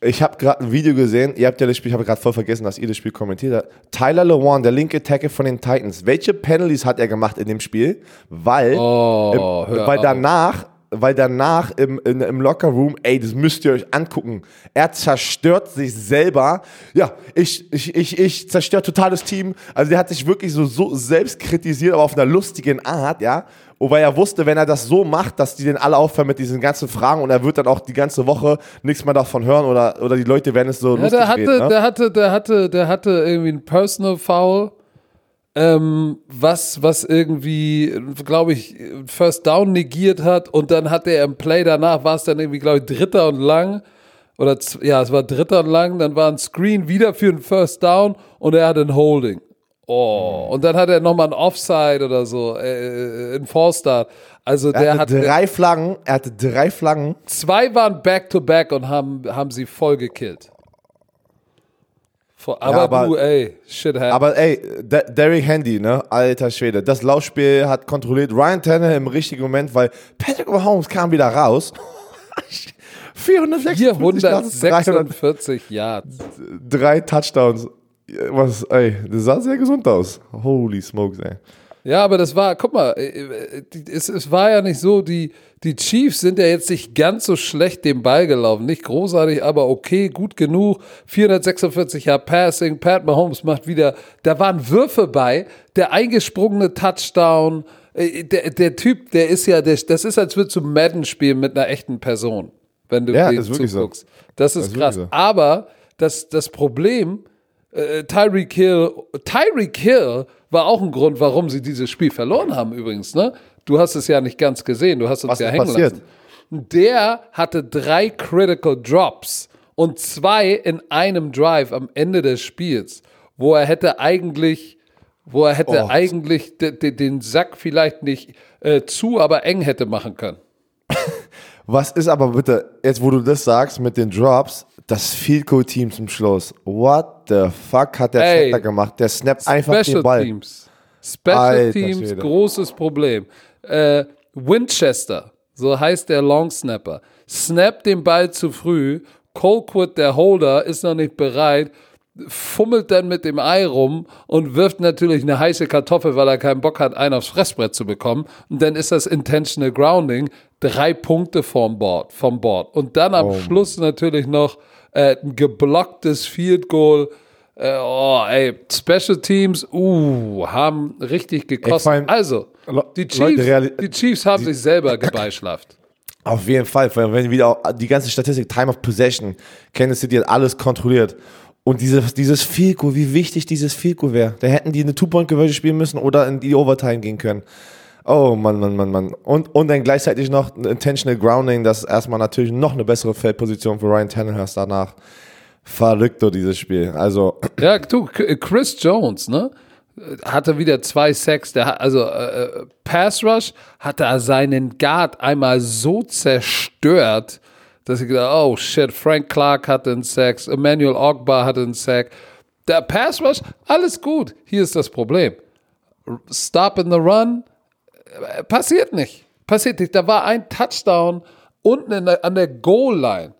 ich habe gerade ein Video gesehen, ihr habt ja das Spiel, ich habe gerade voll vergessen, dass ihr das Spiel kommentiert habt. Tyler Lewan, der linke Tackle von den Titans, welche Penalties hat er gemacht in dem Spiel? Weil, Oh, hör weil auf. danach, weil danach im, in, im Lockerroom, ey, das müsst ihr euch angucken. Er zerstört sich selber. Ja, ich, ich, ich, ich zerstöre total das Team. Also der hat sich wirklich so, so selbst kritisiert, aber auf einer lustigen Art, ja. Und weil er wusste, wenn er das so macht, dass die den alle aufhören mit diesen ganzen Fragen und er wird dann auch die ganze Woche nichts mehr davon hören oder, oder die Leute werden es so Ja, lustig der hatte, reden, ne? der hatte, der hatte, der hatte irgendwie ein Personal Foul, ähm, was, was irgendwie, glaube ich, First Down negiert hat und dann hat er im Play danach, war es dann irgendwie, glaube ich, Dritter und lang oder ja, es war Dritter und lang, dann war ein Screen wieder für einen First Down und er hatte ein Holding. Oh, und dann hat er nochmal ein Offside oder so, äh, ein Fallstart. Also der er hat, hatte drei Flaggen, er hatte drei Flaggen. zwei waren back-to-back und haben, haben sie voll gekillt. Vor- Aber, aber- du, ey, shit happens. Aber ey, Der- Derrick Handy, ne, alter Schwede, das Laufspiel hat kontrolliert Ryan Tannehill im richtigen Moment, weil Patrick Mahomes kam wieder raus. 456 Yards, 300, 446 Yards. drei Touchdowns. Was, ey, das sah sehr gesund aus. Holy smokes, ey. Ja, aber das war, guck mal, äh, äh, es, es war ja nicht so, die, die Chiefs sind ja jetzt nicht ganz so schlecht den Ball gelaufen. Nicht großartig, aber okay, gut genug. 446 Jahre Passing, Pat Mahomes macht wieder, da waren Würfe bei, der eingesprungene Touchdown. äh, Der, der Typ, der ist ja, der, das ist, als würdest du Madden spielen mit einer echten Person, wenn du Ja, dem ist wirklich so. zuguckst. Das ist ist krass. so. Aber das, das Problem, äh, Tyreek Hill, Tyreek Hill war auch ein Grund, warum sie dieses Spiel verloren haben übrigens, ne? Du hast es ja nicht ganz gesehen, du hast uns Was ja ist hängen passiert? lassen. Der hatte drei Critical Drops und zwei in einem Drive am Ende des Spiels, wo er hätte eigentlich, wo er hätte Oh. eigentlich de, de, den Sack vielleicht nicht äh, zu, aber eng hätte machen können. (laughs) Was ist aber bitte, jetzt wo du das sagst mit den Drops, das Field Goal Team zum Schluss. What the fuck hat der Ey. Center gemacht? Der snappt einfach den Special Ball. Teams. Special Alter Teams, Schwede. großes Problem. Äh, Winchester, so heißt der Long Snapper, snappt den Ball zu früh. Colquitt, der Holder, ist noch nicht bereit, fummelt dann mit dem Ei rum und wirft natürlich eine heiße Kartoffel, weil er keinen Bock hat, einen aufs Fressbrett zu bekommen. Und dann ist das Intentional Grounding, drei Punkte vom Board. Vom Board. Und dann am Schluss natürlich noch äh, ein geblocktes Field Goal. Äh, oh, ey, Special Teams, uh, haben richtig gekostet. allem, Also, die Leute, Chiefs, reali- die Chiefs haben sich selber gebeischlafft. (laughs) Auf jeden Fall, allem, wenn wieder auch die ganze Statistik, Time of Possession, Kansas City hat alles kontrolliert. Und dieses, dieses Field Goal, wie wichtig dieses Field Goal wäre. Da hätten die eine Two-Point-Conversion spielen müssen oder in die Overtime gehen können. Oh Mann, Mann, Mann, Mann. Und, und dann gleichzeitig noch ein Intentional Grounding, das ist erstmal natürlich noch eine bessere Feldposition für Ryan Tannehill danach. Verrückt, doch, dieses Spiel. Also, (clears throat) Ja, du, Chris Jones, ne? Hatte wieder zwei Sacks, der also äh, äh, Pass Rush hatte er seinen Guard einmal so zerstört, dass ich gedacht, oh shit, Frank Clark hatte einen Sack, Emmanuel Ogba hatte einen Sack. Der Pass Rush, alles gut. Hier ist das Problem. Stop in the Run, passiert nicht. Passiert nicht. Da war ein Touchdown unten der, an der Goal-Line.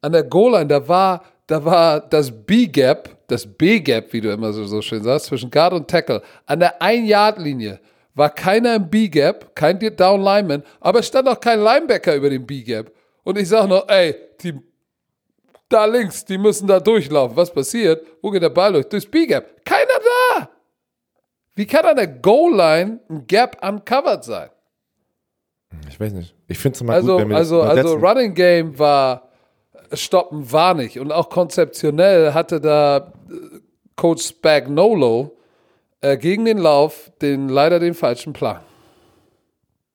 An der Goal-Line, da war, da war das B-Gap, das B-Gap, wie du immer so, so schön sagst, zwischen Guard und Tackle. An der Ein-Yard-Linie war keiner im B-Gap, kein Down-Lineman, aber es stand auch kein Linebacker über dem B-Gap. Und ich sag noch, ey, die, da links, die müssen da durchlaufen. Was passiert? Wo geht der Ball durch? Durchs B-Gap. Keiner! Wie kann an der Goal-Line ein Gap uncovered sein? ich weiß nicht. Ich finde es mal Also, gut, wenn wir also, das also übersetzen. Running Game war stoppen war nicht. Und auch konzeptionell hatte da äh, Coach Spagnolo äh, gegen den Lauf den leider den falschen Plan.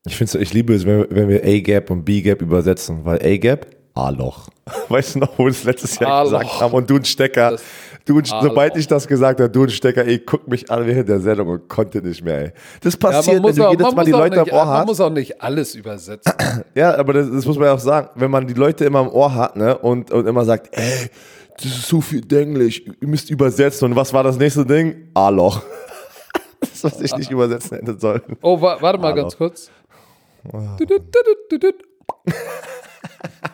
Ich finde ich liebe es, wenn, wir- wenn wir A-Gap und B-Gap übersetzen, weil A-Gap, A-Loch. (laughs) Weißt du noch, wo wir es letztes Jahr gesagt haben? Und du ein Stecker, Das du A-Loch. sobald ich das gesagt habe, du ein Stecker, ey, guck mich an während der Sendung und konnte nicht mehr, ey. Das passiert, wenn du auch- jedes Mal die Leute nicht, am Ohr man hast. muss auch nicht alles übersetzen. (clears throat) Ja, aber das, das muss man ja auch sagen, wenn man die Leute immer im Ohr hat, ne, und, und immer sagt, ey, das ist so viel Englisch, ihr müsst übersetzen. Und was war das nächste Ding? A-Loch. (laughs) das, was ich nicht übersetzen hätte sollen. Oh, wa warte mal ganz kurz. Düdüt, düdüt, düdüt.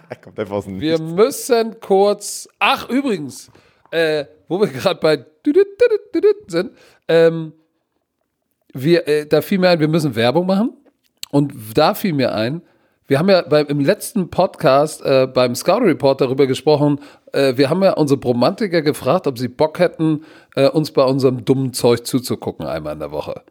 Er kommt einfach aus dem Wir müssen kurz. Ach, übrigens, äh, wo wir gerade bei sind, ähm, wir, äh, da fiel mir ein, wir müssen Werbung machen. Und da fiel mir ein, wir haben ja beim, im letzten Podcast äh, beim Scout Report darüber gesprochen, äh, wir haben ja unsere Bromantiker gefragt, ob sie Bock hätten, äh, uns bei unserem dummen Zeug zuzugucken einmal in der Woche.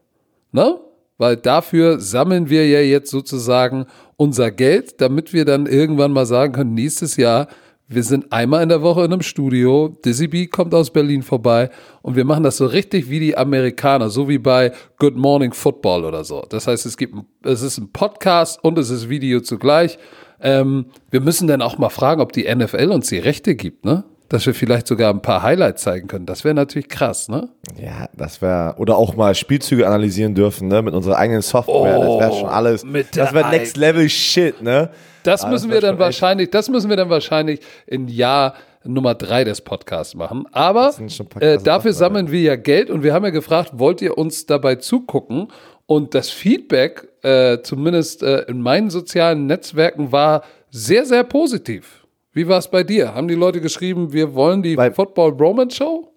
Ne? Weil dafür sammeln wir ja jetzt sozusagen unser Geld, damit wir dann irgendwann mal sagen können, nächstes Jahr, wir sind einmal in der Woche in einem Studio, Dizzy B kommt aus Berlin vorbei und wir machen das so richtig wie die Amerikaner, so wie bei Good Morning Football oder so. Das heißt, es gibt, es ist ein Podcast und es ist Video zugleich. Ähm, wir müssen dann auch mal fragen, ob die NFL uns die Rechte gibt, ne? Dass wir vielleicht sogar ein paar Highlights zeigen können. Das wäre natürlich krass, ne? Ja, das wäre oder auch mal Spielzüge analysieren dürfen, ne, mit unserer eigenen Software. das wäre schon alles. Oh, das wäre Next Level Shit, ne? Das Ah, müssen das wir dann echt- wahrscheinlich, das müssen wir dann wahrscheinlich in Jahr Nummer drei des Podcasts machen. Aber äh, dafür sammeln wir ja Geld und wir haben ja gefragt, wollt ihr uns dabei zugucken? Und das Feedback, äh, zumindest äh, in meinen sozialen Netzwerken, war sehr, sehr positiv. Wie war es bei dir? Haben die Leute geschrieben, wir wollen die Bei- Football Bromance Show?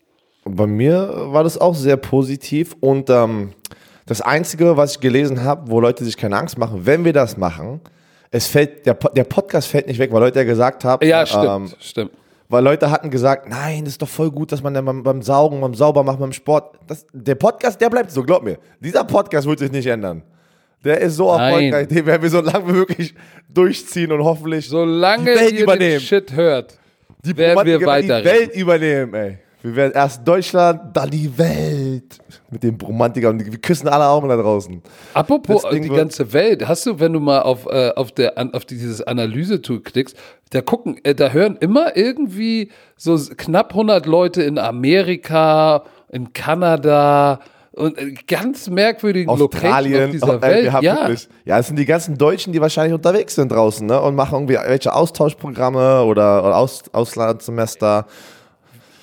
Bei mir war das auch sehr positiv und ähm, das Einzige, was ich gelesen habe, wo Leute sich keine Angst machen, wenn wir das machen, es fällt, der, der Podcast fällt nicht weg, weil Leute ja gesagt haben, Ja, stimmt, ähm, stimmt. weil Leute hatten gesagt, nein, das ist doch voll gut, dass man dann beim, beim Saugen, beim Saubermachen, beim Sport, das, der Podcast, der bleibt so, glaub mir. Dieser Podcast wird sich nicht ändern. Der ist so Nein. erfolgreich, den werden wir so lange wie möglich durchziehen und hoffentlich Solange die Welt ihr den übernehmen. Shit hört, die werden wir werden die. Welt übernehmen, ey. Wir werden erst Deutschland, dann die Welt. Mit dem Romantiker und wir küssen alle Augen da draußen. Apropos Ding die ganze Welt, hast du, wenn du mal auf, äh, auf, der, auf dieses Analyse-Tool klickst, da gucken, äh, da hören immer irgendwie so knapp 100 Leute in Amerika, in Kanada und äh, ganz merkwürdigen Locations auf Australien, dieser (laughs) äh, Welt. wir haben ja, wirklich, ja, es sind die ganzen Deutschen, die wahrscheinlich unterwegs sind draußen ne? und machen irgendwie welche Austauschprogramme oder, oder Aus, Auslandssemester.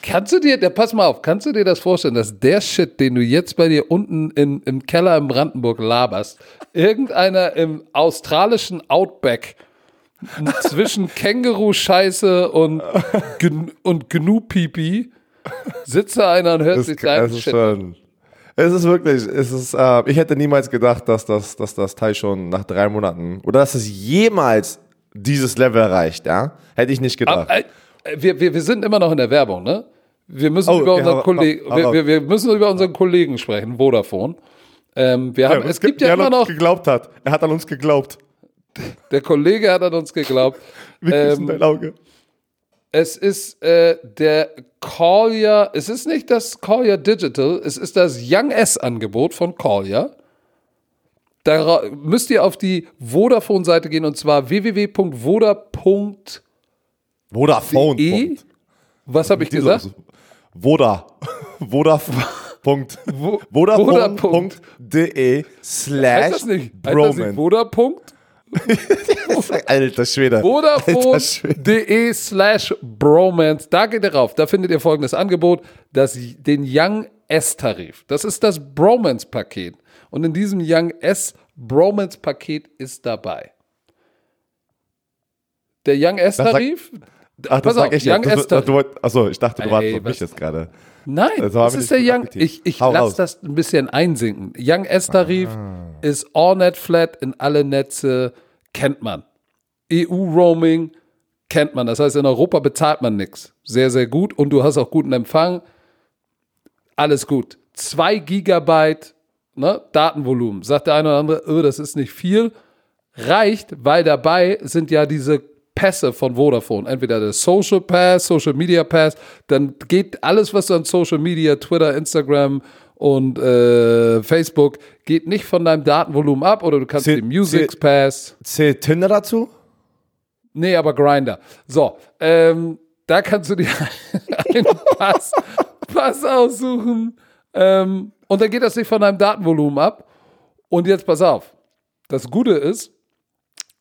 Kannst du dir, der, pass mal auf, kannst du dir das vorstellen, dass der Shit, den du jetzt bei dir unten in, im Keller in Brandenburg laberst, irgendeiner im australischen Outback zwischen (laughs) Känguru-Scheiße und, und Gnu-Pipi sitzt da einer und hört Das, sich deinen Shit schon. Es ist wirklich, es ist, äh, ich hätte niemals gedacht, dass das, dass das Teil schon nach drei Monaten oder dass es jemals dieses Level erreicht, ja? Hätte ich nicht gedacht. Aber, äh, wir, wir, wir sind immer noch in der Werbung, ne? Wir müssen, Oh, über, ja, unseren Kollegen, wir, wir, wir müssen über unseren Kollegen sprechen, Vodafone. Ähm, wir haben, es gibt ja immer noch, geglaubt hat. Er hat an uns geglaubt. der Kollege hat an uns geglaubt. (laughs) Wir küssen Ähm, dein Auge. Es ist äh, der Collier, es ist nicht das Collier Digital, es ist das Young S-Angebot von Collier. Da müsst ihr auf die Vodafone-Seite gehen und zwar www.voda.de. Vodafone. Punkt. Was habe ich gesagt? Voda. (laughs) Vodafone. Wo- Vodafone.de slash das nicht? Broman. Voda. Punkt? (laughs) Alter Schwede. Alter Schwede. Vodafone.de slash Bromance. Da geht ihr rauf. Da findet ihr folgendes Angebot: das, den Young S-Tarif. Das ist das Bromance-Paket. Und in diesem Young S Bromance-Paket ist dabei. Der Young S-Tarif. Ach, das Pass sag auf, ich Young jetzt. Du- S-Tarif. Du, wollt- achso, ich dachte, du warst auf mich jetzt gerade. Nein, Das war das mir ist der Young. aktiv. Ich, ich Hau lasse raus. das ein bisschen einsinken. Young S-Tarif ist All-Net Flat in alle Netze, kennt man. EU-Roaming kennt man. Das heißt, in Europa bezahlt man nichts. Sehr, sehr gut. Und du hast auch guten Empfang. Alles gut. Zwei Gigabyte ne, Datenvolumen. Sagt der eine oder andere, oh, das ist nicht viel. Reicht, weil dabei sind ja diese Pässe von Vodafone. Entweder der Social Pass, Social Media Pass, dann geht alles, was du an Social Media, Twitter, Instagram und äh, Facebook, geht nicht von deinem Datenvolumen ab oder du kannst Zähl- den Music zähl- Pass. Zählt Tinder dazu? Nee, aber Grinder. So, ähm, da kannst du dir (laughs) einen Pass, Pass aussuchen. Ähm, und dann geht das nicht von deinem Datenvolumen ab. Und jetzt pass auf. Das Gute ist,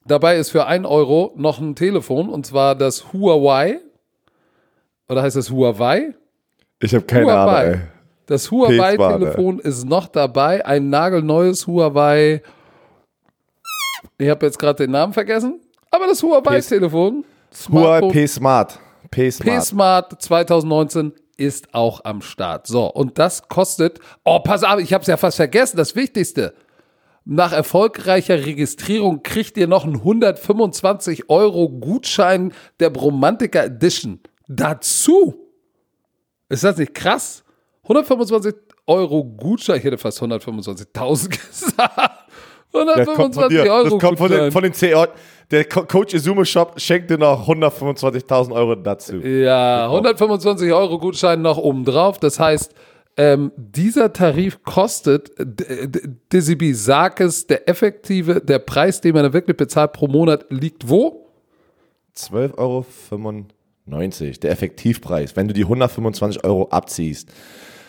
dabei ist für 1 Euro noch ein Telefon und zwar das Huawei. Oder heißt das Huawei? Ich habe keine Ahnung, ey. Das P2, Huawei-Telefon ist noch dabei. Ein nagelneues Huawei. Ich habe jetzt gerade den Namen vergessen. Aber das Huawei-Telefon. Huawei P Smart. P Smart. P-Smart 2019 ist auch am Start. So, und das kostet. Oh, pass auf, ich habe es ja fast vergessen. Das Wichtigste. Nach erfolgreicher Registrierung kriegt ihr noch einen 125 Euro Gutschein der Bromantiker Edition dazu. Ist das nicht krass? 125 Euro Gutschein. Ich hätte fast 125.000 (laughs) gesagt. Das kommt von 125 dir. Euro Das kommt von den, von den CO. Der Co Coach Izume Shop schenkt dir noch 125.000 Euro dazu. Ja, 125 Euro Gutschein noch oben drauf. Das heißt, ähm, dieser Tarif kostet, Dizzy B, sag es, der effektive, der Preis, den man wirklich bezahlt pro Monat, liegt wo? 12,95 Euro. Der Effektivpreis, wenn du die 125 Euro abziehst.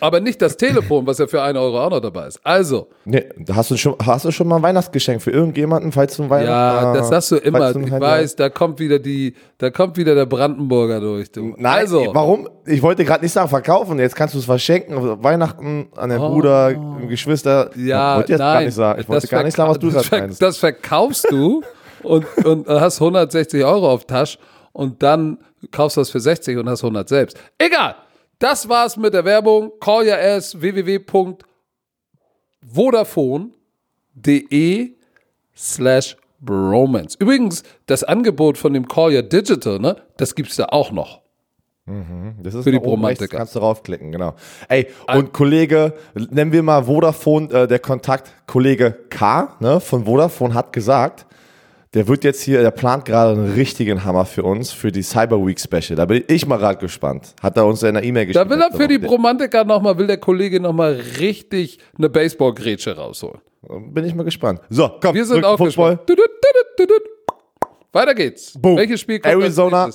Aber nicht das Telefon, was ja für einen Euro auch noch dabei ist. Also, Nee, hast du schon, hast du schon mal ein Weihnachtsgeschenk für irgendjemanden, falls du ein Weihnachten ja, das sagst du immer. du Ich weiß, da kommt wieder die, da kommt wieder der Brandenburger durch. Du. Nein, also, warum? Ich wollte gerade nicht sagen verkaufen, jetzt kannst du es verschenken, also Weihnachten an den Bruder, Geschwister. Oh. Ja, ich wollte jetzt nein. gar nicht sagen. Ich wollte gar nicht sagen, was du verka- das, das verkaufst du und, und hast 160 Euro auf Tasch und dann kaufst du das für 60 und hast 100 selbst. Egal. Das war's mit der Werbung. Call your ass www.vodafone.de slash bromance. Übrigens, das Angebot von dem Call Your Digital, ne, das gibt's da auch noch. Das ist Für die Bromantiker. Kannst du raufklicken, genau. Ey, und Kollege, nennen wir mal Vodafone, äh, der Kontakt, Kollege K, ne, von Vodafone hat gesagt, Der wird jetzt hier, der plant gerade einen richtigen Hammer für uns, für die Cyber Week Special. Da bin ich mal gerade gespannt. Hat er uns in einer E-Mail geschrieben. Da will er für die Bromantiker nochmal, will der Kollege nochmal richtig eine Baseballgrätsche rausholen. Bin ich mal gespannt. So, komm, Wir sind auch gespannt. Weiter geht's. Boom. Welches Spiel kommt Arizona?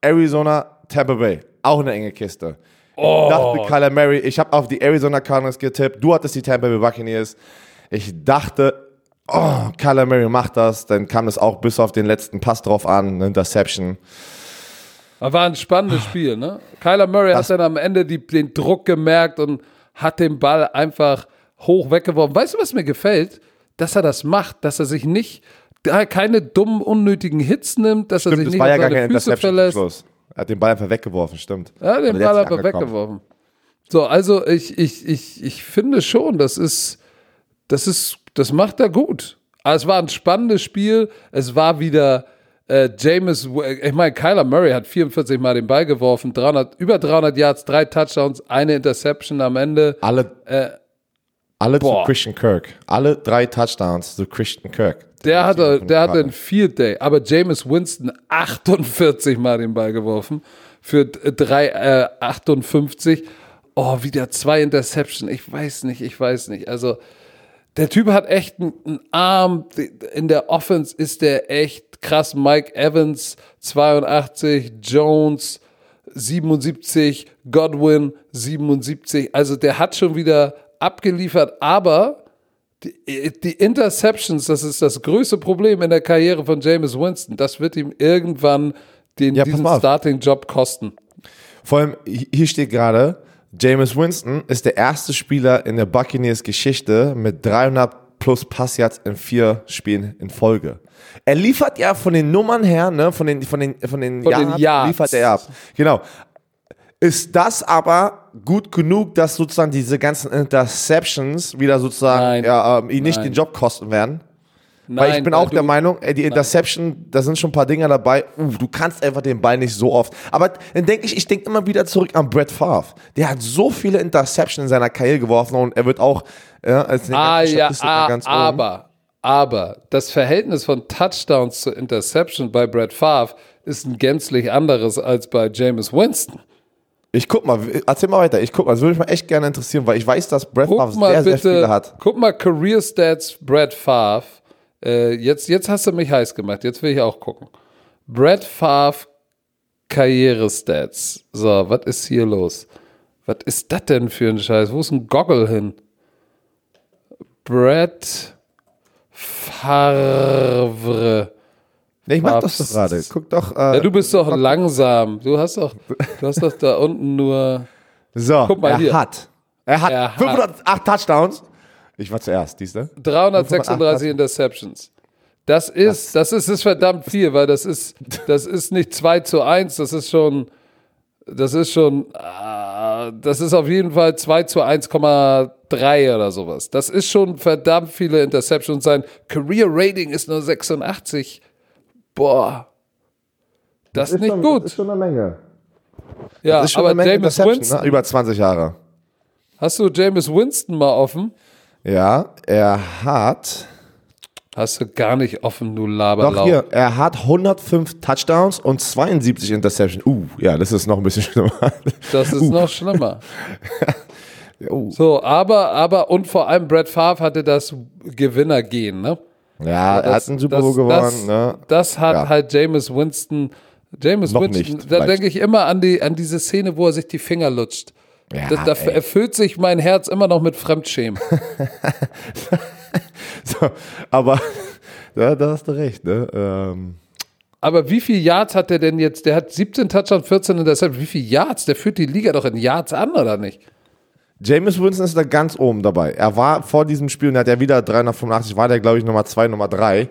Arizona, Tampa Bay. Auch eine enge Kiste. Oh. Ich dachte, Kyler Murray, ich habe auf die Arizona Cardinals getippt. Du hattest die Tampa Bay Buccaneers. Ich dachte, oh, Kyler Murray macht das. Dann kam es auch bis auf den letzten Pass drauf an, eine Interception. War ein spannendes Spiel, ne? Kyler Murray Das- hat dann am Ende die, den Druck gemerkt und hat den Ball einfach hoch weggeworfen. Weißt du, was mir gefällt? Dass er das macht, dass er sich nicht, keine dummen, unnötigen Hits nimmt, dass er Stimmt, sich das nicht auf ja seine Füße verlässt. Er hat den Ball einfach weggeworfen, stimmt. Ja, Aber den Ball hat einfach sich angekommen. weggeworfen. So, also ich, ich, ich, ich finde schon, das ist, das ist, das macht er gut. Aber es war ein spannendes Spiel. Es war wieder äh, James, ich meine, Kyler Murray hat 44 Mal den Ball geworfen, 300, über 300 Yards, drei Touchdowns, eine Interception am Ende. Alle, Äh, alle zu. Christian Kirk. Alle drei Touchdowns zu Christian Kirk. Der hatte, der hatte einen Field Day, aber James Winston 48 Mal den Ball geworfen für d- drei, äh, 58. Oh, wieder zwei Interception. Ich weiß nicht, ich weiß nicht. Also der Typ hat echt einen, Arm. In der Offense ist der echt krass. Mike Evans 82, Jones 77, Godwin 77. Also der hat schon wieder abgeliefert, aber die, die Interceptions, das ist das größte Problem in der Karriere von Jameis Winston. Das wird ihm irgendwann den, Ja, diesen. Starting-Job kosten. Vor allem, hier steht gerade, Jameis Winston ist der erste Spieler in der Buccaneers Geschichte mit 300 plus Passyards in vier Spielen in Folge. Er liefert ja von den Nummern her, ne, von den, von den, von den, Von den Yards. liefert er ab. Genau. Ist das aber gut genug, dass sozusagen diese ganzen Interceptions wieder sozusagen Nein. ja, ähm, ihn nicht Nein. den Job kosten werden? Weil ich Nein, bin auch der Meinung, ey, die Interception, da sind schon ein paar Dinger dabei. Uh, du kannst einfach den Ball nicht so oft. Aber dann denke ich, ich denke immer wieder zurück an Brett Favre. Der hat so viele Interceptions in seiner Karriere geworfen und er wird auch ja, als Ah ja, ah, ganz oben. aber, aber das Verhältnis von Touchdowns zu Interception bei Brett Favre ist ein gänzlich anderes als bei Jameis Winston. Ich guck mal, erzähl mal weiter. Ich guck mal, das würde mich mal echt gerne interessieren, weil ich weiß, dass Brett Guck Favre sehr, sehr viele bitte, hat. guck mal Career Stats Brett Favre. Äh, jetzt, jetzt hast du mich heiß gemacht. Jetzt will ich auch gucken. Brett Favre Karriere Stats. So, was ist hier los? Was ist das denn für ein Scheiß? Wo ist ein Goggle hin? Brett Favre. Nee, ich mach das doch gerade. Guck doch. Äh, Ja, du bist doch langsam. Du hast doch, du hast doch da unten nur. so, guck mal er hier. hat. Er hat Er hat. 508 Touchdowns. Ich war zuerst, siehst du? 336 Interceptions. Das ist, das ist, ist verdammt viel, weil das ist, das ist nicht 2 zu 1, das ist schon, das ist schon, äh, das ist auf jeden Fall 2 zu 1,3 oder sowas. Das ist schon verdammt viele Interceptions. Sein Career Rating ist nur 86. Boah. Das ist nicht gut. Das ist schon eine Menge. ja, Das ist schon aber James Interception, Winston, ne? Über 20 Jahre. hast du James Winston mal offen? Ja, er hat. Hast du gar nicht offen, du Doch Laberlau. hier, er hat 105 Touchdowns und 72 Interceptions. Uh, ja, das ist noch ein bisschen (laughs) schlimmer. Das ist noch schlimmer. (laughs) uh. So, aber, aber, und vor allem Brett Favre hatte das Gewinnergehen, ne? Ja, er hat einen Super Bowl gewonnen. das, ne? das hat Ja. halt Jameis Winston. Jameis Noch Winston, nicht, da denke ich immer an, die, an diese Szene, wo er sich die Finger lutscht. Ja, da da ey. erfüllt sich mein Herz immer noch mit Fremdschämen. (laughs) So, aber ja, da hast du recht. Ne? Ähm, Aber wie viel Yards hat der denn jetzt? Der hat 17 Touchdowns, 14 Interceptions. Wie viel Yards? Der führt die Liga doch in Yards an, oder nicht? James Winston ist da ganz oben dabei. Er war vor diesem Spiel, und er hat ja wieder 385, war der, glaube ich, Nummer 2, Nummer 3.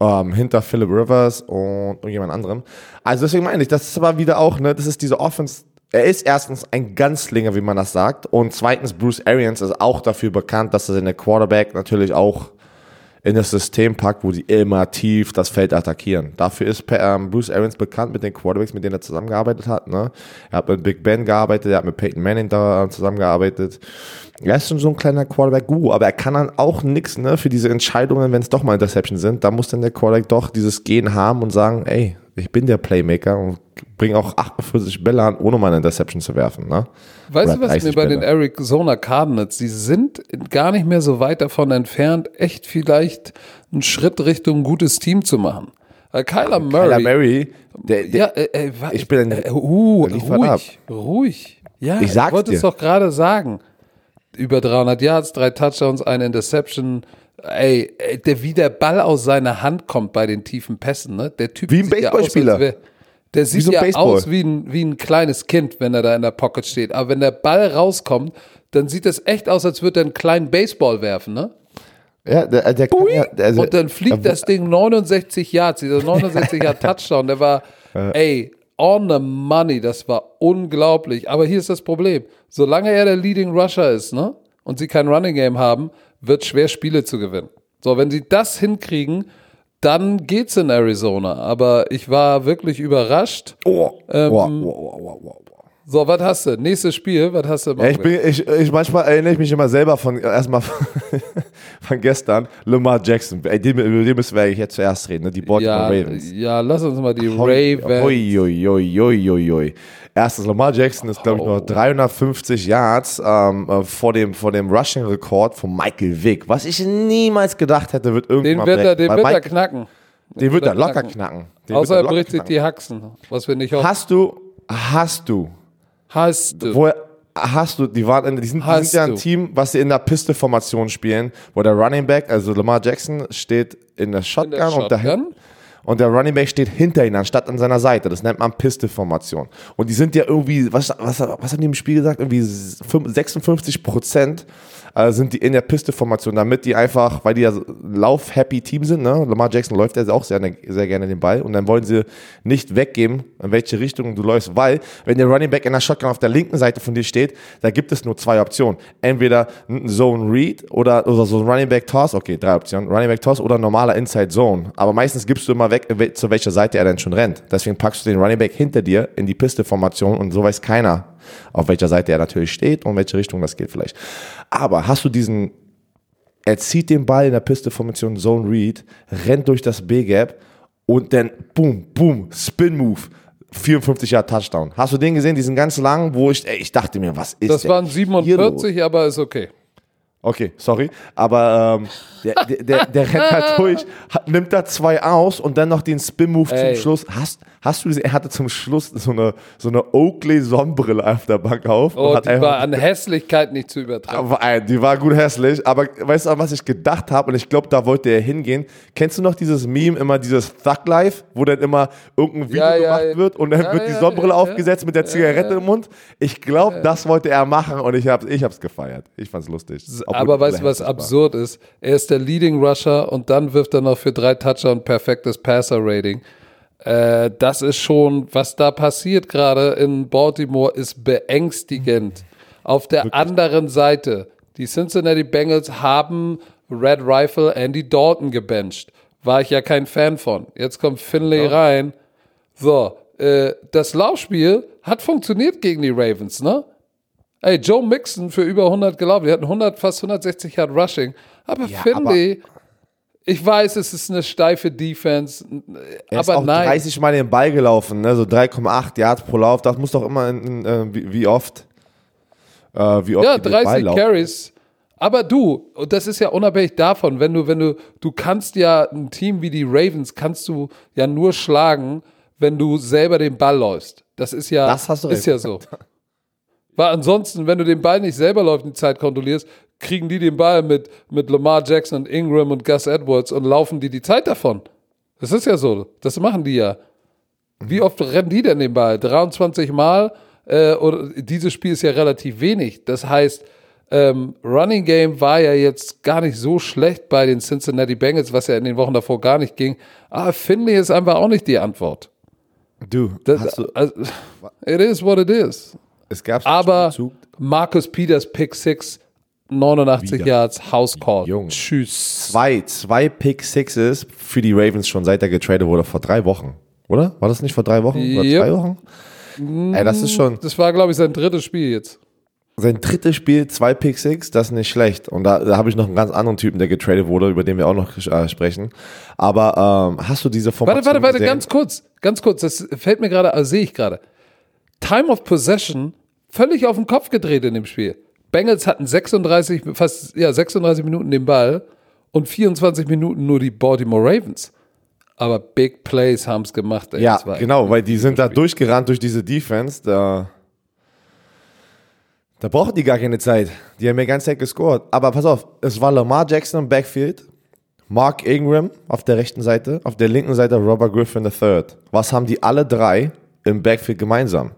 Ähm, hinter Philip Rivers und irgendjemand anderem. Also deswegen meine ich, das ist aber wieder auch, ne, das ist diese Offense. Er ist erstens ein Ganzlinger, wie man das sagt. Und zweitens, Bruce Arians ist auch dafür bekannt, dass er seine Quarterback natürlich auch in das System packt, wo die immer tief das Feld attackieren. Dafür ist ähm, Bruce Arians bekannt mit den Quarterbacks, mit denen er zusammengearbeitet hat. Ne? Er hat mit Big Ben gearbeitet, er hat mit Peyton Manning da zusammengearbeitet. Er ist schon so ein kleiner Quarterback-Guru, aber er kann dann auch nichts ne, für diese Entscheidungen, wenn es doch mal Interception sind. Da muss dann der Quarterback doch dieses Gehen haben und sagen, ey, ich bin der Playmaker und bringe auch 48 Bälle an, ohne mal eine Interception zu werfen. Ne? Weißt du, was mir bei den Arizona Cardinals, die sind gar nicht mehr so weit davon entfernt, echt vielleicht einen Schritt Richtung ein gutes Team zu machen. Äh, Kyler Murray. Kyler Murray, der, der, ja, äh, äh, ich bin ein, äh, uh, ruhig, ruhig. Ja, ich, ich wollte dir. es doch gerade sagen. Über 300 Yards, drei Touchdowns, eine Interception. Ey, der, wie der Ball aus seiner Hand kommt bei den tiefen Pässen, ne? Der Typ wie ein Baseballspieler. Ja der sieht so ja Baseball. aus wie ein, wie ein kleines Kind, wenn er da in der Pocket steht. Aber wenn der Ball rauskommt, dann sieht es echt aus, als würde er einen kleinen Baseball werfen, ne? Ja, der, der kann ja, also, Und dann fliegt das Ding 69 Yards, dieser 69 Yard (laughs) Touchdown, der war, ey, on the money, das war unglaublich. Aber hier ist das Problem. Solange er der Leading Rusher ist, ne? Und sie kein Running Game haben, wird schwer Spiele zu gewinnen. So, wenn sie das hinkriegen, dann geht's in Arizona. Aber ich war wirklich überrascht. Oh, ähm, oh, oh, oh so, was hast du? Nächstes Spiel, was hast du? Ja, ich, bin, ich, ich manchmal erinnere ich mich immer selber von erstmal von, (laughs) von gestern Lamar Jackson. Ey, den, über den müssen wir eigentlich jetzt zuerst reden, ne? die Baltimore ja, Ravens. Ja, lass uns mal die Ravens. Ui, ui, ui, ui, ui. Erstens, Lamar Jackson ist, glaube ich, noch 350 Yards ähm, äh, vor dem, vor dem Rushing-Rekord von Michael Vick. Was ich niemals gedacht hätte, wird irgendwann Den wird er, den wird er knacken. Den, wird er locker knacken. Den Außer er bricht sich die Haxen, was wir nicht hoffen. Hast du, hast du Hast du. Wo, hast du, die, waren, die, sind, die sind ja ein Team, was sie in der Piste-Formation spielen, wo der Running Back, also Lamar Jackson, steht in der Shotgun, in der Shotgun? und dahin, und der Running Back steht hinter ihm, anstatt an seiner Seite. Das nennt man Piste-Formation. Und die sind ja irgendwie, was, was, was haben die im Spiel gesagt? Irgendwie 56 Prozent äh, sind die in der Piste-Formation, damit die einfach, weil die ja lauf-happy Team sind, ne? Lamar Jackson läuft ja auch sehr, sehr gerne den Ball und dann wollen sie nicht weggeben, in welche Richtung du läufst, weil wenn der Running Back in der Shotgun auf der linken Seite von dir steht, da gibt es nur zwei Optionen. Entweder ein Zone Read oder, oder so ein Running Back Toss, okay, drei Optionen, Running Back Toss oder normaler Inside Zone. Aber meistens gibst du immer weg, zu welcher Seite er denn schon rennt. Deswegen packst du den Running Back hinter dir in die Piste-Formation und so weiß keiner, auf welcher Seite er natürlich steht und in welche Richtung das geht vielleicht. Aber hast du diesen, er zieht den Ball in der Piste-Formation Zone Read, rennt durch das B-Gap und dann boom, boom, Spin Move. 54 Jahre Touchdown. Hast du den gesehen, diesen ganz langen, wo ich, ey, ich dachte mir, was ist das? Das waren 47, aber ist okay. Okay, sorry. Aber ähm, der, der, der, der rennt halt (laughs) durch, hat, nimmt da zwei aus und dann noch den Spin-Move zum Schluss. Hast, hast du er hatte zum Schluss so eine, so eine Oakley-Sonnenbrille auf der Bank auf. Oh, die war an Hässlichkeit nicht zu übertreffen. Die war gut hässlich, aber weißt du, was ich gedacht habe? Und ich glaube, da wollte er hingehen. Kennst du noch dieses Meme, immer dieses Thug Life, wo dann immer irgendein Video ja, gemacht ja, wird und dann ja, wird die Sonnenbrille aufgesetzt mit der Zigarette im Mund? Ich glaube, das wollte er machen und ich habe es ich gefeiert. Ich fand es lustig. Aber weißt du, was absurd ist? Er ist der Leading Rusher und dann wirft er noch für drei Touchdown perfektes Passer-Rating. Äh, das ist schon, was da passiert gerade in Baltimore, ist beängstigend. Auf der Wirklich? anderen Seite, die Cincinnati Bengals haben Red Rifle Andy Dalton gebencht. War ich ja kein Fan von. Jetzt kommt Finlay ja. rein. So, äh, das Laufspiel hat funktioniert gegen die Ravens, ne? Ey, Joe Mixon für über 100 gelaufen. Die hatten 100, fast 160 Yard Rushing. Aber ja, Finley, aber ich weiß, es ist eine steife Defense, er aber ist auch nein. 30 Mal den Ball gelaufen, ne? so 3,8 Yards pro Lauf. Das muss doch immer, in, in, äh, wie, wie, oft? Äh, wie oft ja, 30 Carries. Aber du, und das ist ja unabhängig davon, wenn du, wenn du, du kannst ja ein Team wie die Ravens kannst du ja nur schlagen, wenn du selber den Ball läufst. Das ist ja, das ist ja so. (laughs) Weil ansonsten, wenn du den Ball nicht selber läuft und die Zeit kontrollierst, kriegen die den Ball mit, mit Lamar Jackson und Ingram und Gus Edwards und laufen die die Zeit davon. Das ist ja so. Das machen die ja. Wie oft rennen die denn den Ball? 23 Mal? Äh, oder dieses Spiel ist ja relativ wenig. Das heißt, ähm, Running Game war ja jetzt gar nicht so schlecht bei den Cincinnati Bengals, was ja in den Wochen davor gar nicht ging. Aber Finley ist einfach auch nicht die Antwort. Du, das, du also, (laughs) it is what it is. Es gab Aber Marcus Peters Pick Six 89 Wieder. Yards, House Call. Junge. Tschüss. Zwei, zwei Pick Sixes für die Ravens schon seit er getradet wurde vor drei Wochen. Oder? War das nicht vor drei Wochen? Oder Yep. zwei Wochen? Ey, das ist schon Das war, glaube ich, sein drittes Spiel jetzt. sein drittes Spiel, zwei Pick Six, das ist nicht schlecht. Und da, da habe ich noch einen ganz anderen Typen, der getradet wurde, über den wir auch noch äh, sprechen. Aber ähm, hast du diese Warte, Formation warte, warte, gesehen? ganz kurz. Ganz kurz, das fällt mir gerade, also sehe ich gerade. Time of Possession völlig auf den Kopf gedreht in dem Spiel. Bengals hatten 36, fast ja, 36 Minuten den Ball und 24 Minuten nur die Baltimore Ravens. Aber Big Plays haben es gemacht. Ey. Ja, genau, weil die sind da Spiel. durchgerannt durch diese Defense. Da, da brauchen die gar keine Zeit. Die haben mir ganz Zeit gescored. Aber pass auf, es war Lamar Jackson im Backfield, Mark Ingram auf der rechten Seite, auf der linken Seite Robert Griffin III. Was haben die alle drei im Backfield gemeinsam?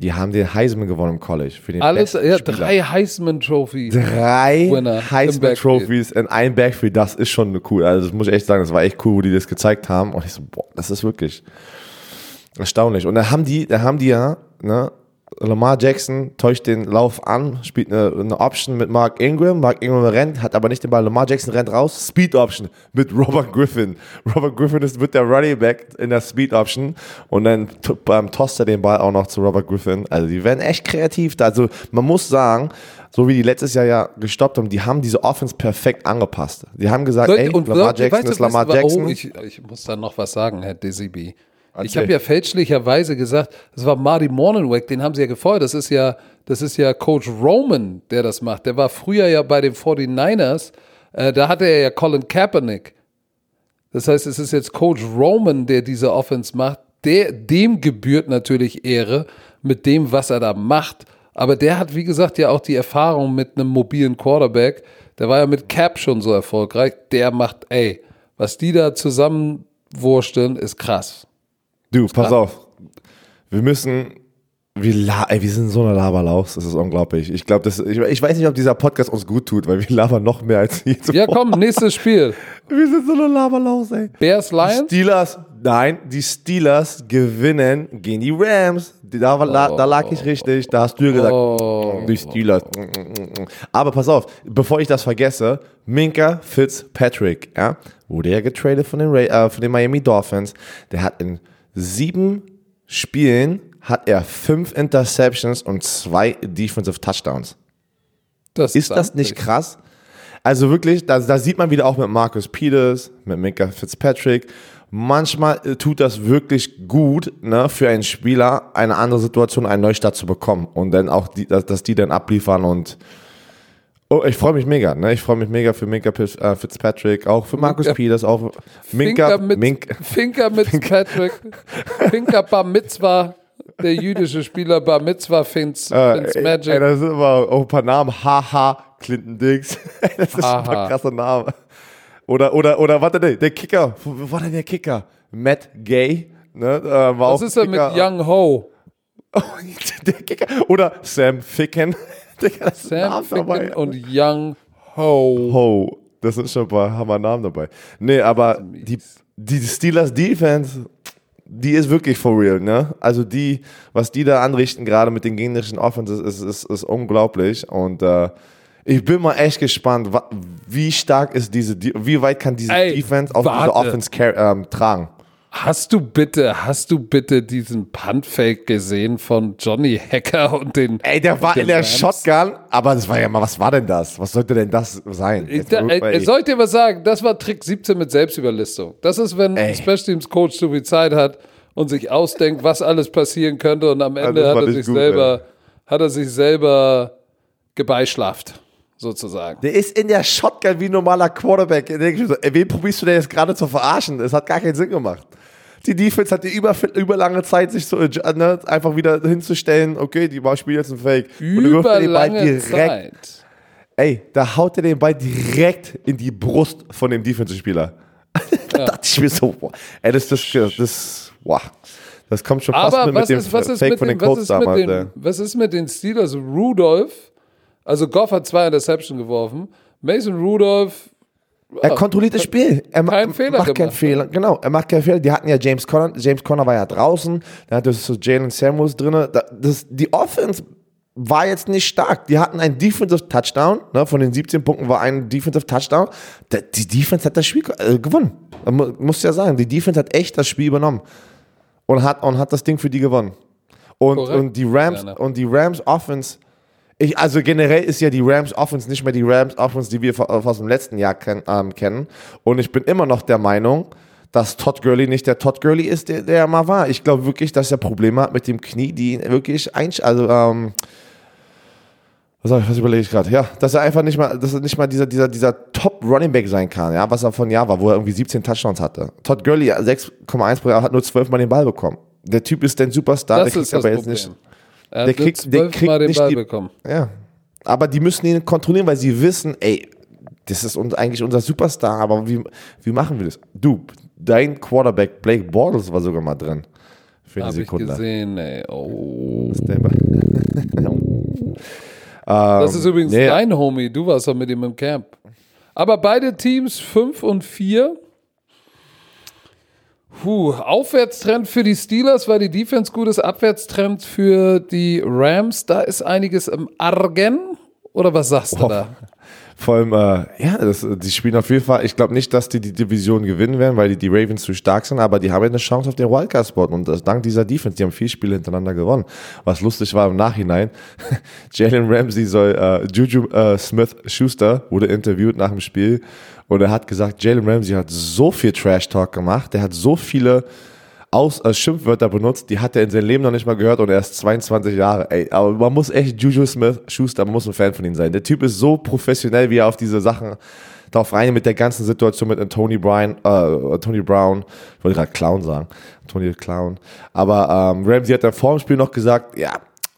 Die haben den Heisman gewonnen im College. Für den Alles, besten ja, drei Heisman-Trophies. Drei Winner im Heisman. Trophies in einem Backfield, das ist schon cool. Also das muss ich echt sagen, das war echt cool, wo die das gezeigt haben. Und ich so, boah, das ist wirklich erstaunlich. Und da haben die, da haben die ja, ne, Lamar Jackson täuscht den Lauf an, spielt eine, eine Option mit Mark Ingram. Mark Ingram rennt, hat aber nicht den Ball. Lamar Jackson rennt raus, Speed Option mit (laughs) Robert Griffin. Robert Griffin ist wird der Running Back in der Speed Option und dann beim tosst er den Ball auch noch zu Robert Griffin. Also die werden echt kreativ. Also man muss sagen, so wie die letztes Jahr ja gestoppt haben, die haben diese Offense perfekt angepasst. Die haben gesagt, Soll ey, und Lamar Jackson weißt ist Lamar weißt du, Jackson. Oh, ich, ich muss da noch was sagen, Herr Dizzy B. Ich Erzähl. habe ja fälschlicherweise gesagt, das war Marty Morningweg, den haben sie ja gefeuert. Das ist ja, das ist ja Coach Roman, der das macht. Der war früher ja bei den 49ers. Äh, da hatte er ja Colin Kaepernick. Das heißt, es ist jetzt Coach Roman, der diese Offense macht. Der, dem gebührt natürlich Ehre mit dem, was er da macht. Aber der hat, wie gesagt, ja auch die Erfahrung mit einem mobilen Quarterback. Der war ja mit Cap schon so erfolgreich. Der macht, ey, was die da zusammenwursteln, ist krass. Du, pass auf. Wir müssen. Wir, la ey, wir sind so eine Laberlaus, das ist unglaublich. Ich glaube, ich, ich weiß nicht, ob dieser Podcast uns gut tut, weil wir labern noch mehr als je zuvor. Ja, komm, nächstes Spiel. (laughs) Wir sind so eine Laberlaus, ey. Bears Lions. Steelers, nein, die Steelers gewinnen gegen die Rams. Da, war- la, da lag ich richtig, da hast du gesagt, Oh. die Steelers. Aber pass auf, bevor ich das vergesse, Minka Fitzpatrick, ja, wurde ja getradet von den, Ra äh, von den Miami Dolphins. Der hat in sieben Spielen hat er fünf Interceptions und zwei Defensive Touchdowns. Das Ist das nicht krass? Also wirklich, da, da sieht man wieder auch mit Marcus Peters, mit Minka Fitzpatrick. Manchmal äh, tut das wirklich gut, ne, für einen Spieler eine andere Situation, einen Neustart zu bekommen und dann auch, die, dass, dass die dann abliefern und oh, ich freue mich mega, ne, ich freue mich mega für Minka äh, Fitzpatrick, auch für Minka- Peters, auch Minka, mit, Mink, Finker mit Patrick. Finker Bar Mitzvah, der jüdische Spieler Bar Mitzvah Fins, äh, Fins ey, Magic. ey, das sind immer auch ein paar Namen, haha, Clinton Dix, (laughs) das ist Haha. ein krasse Name. Oder, oder, oder, warte, nee, der Kicker, wo, war denn der Kicker? Matt Gay, ne, äh, war Was auch ist denn mit. Young Ho? (laughs) Der Kicker. Oder Sam Ficken. Digga, das Sam Namen dabei. Ficken und Young Ho. Ho. Das sind schon ein paar Hammer-Namen dabei. Nee, aber die, die Steelers Defense, die ist wirklich for real, ne? Also die, was die da anrichten, gerade mit den gegnerischen Offenses, ist, ist, ist unglaublich. Und äh, ich bin mal echt gespannt, wie stark ist diese, wie weit kann diese Ey, Defense auf warte. diese Offense ähm, tragen? Hast du bitte, hast du bitte diesen Punt-Fake gesehen von Johnny Hacker und den. Ey, der war in der Rams? Shotgun, aber das war ja mal, was war denn das? Was sollte denn das sein? Ich, Jetzt da, mal- soll ich dir was sagen? Das war Trick 17 mit Selbstüberlistung. Das ist, wenn Ey. ein Special Teams Coach so viel Zeit hat und sich ausdenkt, was alles passieren könnte und am Ende hat er ich sich gut, selber, hat er sich selber gebeischlafft, sozusagen. Der ist in der Shotgun wie ein normaler Quarterback. Wen probierst du denn jetzt gerade zu verarschen? Das hat gar keinen Sinn gemacht. Die Defense hat die über, über lange Zeit, sich so äh, ne, einfach wieder hinzustellen. Okay, die spielen jetzt ein Fake. Und du wirfst Über den Ball direkt. Zeit. Ey, da haut er den Ball direkt in die Brust von dem Defensive-Spieler. da dachte ich mir so, boah, ey, das, das, das, wow. Das kommt schon fast mit, mit dem ist, was ist Fake mit von den Colts damals. den, was ist mit den Steelers? Rudolph, also Goff hat zwei Interception geworfen. Mason Rudolph, Er kontrolliert das Spiel. Er Keinen Fehler macht keinen. Fehler. Genau, er macht keinen Fehler. Die hatten ja James Conner. James Conner war ja draußen. Da hatte so Jalen Samuels drin. Das, die Offense war jetzt nicht stark. Die hatten einen Defensive Touchdown. Ne? Von den 17 Punkten war ein Defensive Touchdown. Die Defense hat das Spiel äh, gewonnen. Mu- Muss ja sagen, die Defense hat echt das Spiel übernommen und hat, und hat das Ding für die gewonnen. Und, Korrekt. und die Rams Gerne. und die Rams Offense, ich, also generell ist ja die Rams Offense nicht mehr die Rams Offense, die wir von- aus dem letzten Jahr ken, ähm, kennen. Und ich bin immer noch der Meinung, dass Todd Gurley nicht der Todd Gurley ist, der, der er mal war. Ich glaube wirklich, dass er Probleme hat mit dem Knie, die ihn wirklich einsch... Also, ähm, was, ich, was überlege ich gerade? Ja, dass er einfach nicht mal, dass er nicht mal dieser, dieser, dieser Top Running Back sein kann, ja, was er von Jahr war, wo er irgendwie 17 Touchdowns hatte. Todd Gurley 6,1 pro Jahr hat nur 12 Mal den Ball bekommen. Der Typ ist ein Superstar, Das der kriegt aber jetzt Problem. nicht. Er der kriegt- der kriegt den nicht Ball die- bekommen. Ja. Aber die müssen ihn kontrollieren, weil sie wissen, ey, das ist uns eigentlich unser Superstar, aber wie, wie machen wir das? Du, dein Quarterback Blake Bortles war sogar mal drin. Für eine ich Sekunde. gesehen, ey. Oh. Das (laughs) Das ist übrigens nee. dein Homie. Du warst doch mit ihm im Camp. Aber beide Teams 5 und 4. Puh, Aufwärtstrend für die Steelers, weil die Defense gut ist. Abwärtstrend für die Rams. Da ist einiges im Argen. Oder was sagst du Wow. da? Vor allem, äh, ja, das, die spielen auf jeden Fall. Ich glaube nicht, dass die die Division gewinnen werden, weil die, die Ravens zu stark sind, aber die haben ja eine Chance auf den Wildcard-Spot und das dank dieser Defense. Die haben vier Spiele hintereinander gewonnen. Was lustig war im Nachhinein, (laughs) Jalen Ramsey soll, äh, Juju äh, Smith-Schuster wurde interviewt nach dem Spiel und er hat gesagt, Jalen Ramsey hat so viel Trash-Talk gemacht, der hat so viele aus, äh, Schimpfwörter benutzt, die hat er in seinem Leben noch nicht mal gehört und er ist 22 Jahre. Ey, aber man muss echt Juju Smith Schuster, man muss ein Fan von ihm sein. Der Typ ist so professionell, wie er auf diese Sachen darauf rein mit der ganzen Situation mit Tony Brown, äh, Tony Brown, ich wollte gerade Clown sagen, Tony Clown. Aber ähm, Ramsey hat dann vor dem Spiel noch gesagt, ja,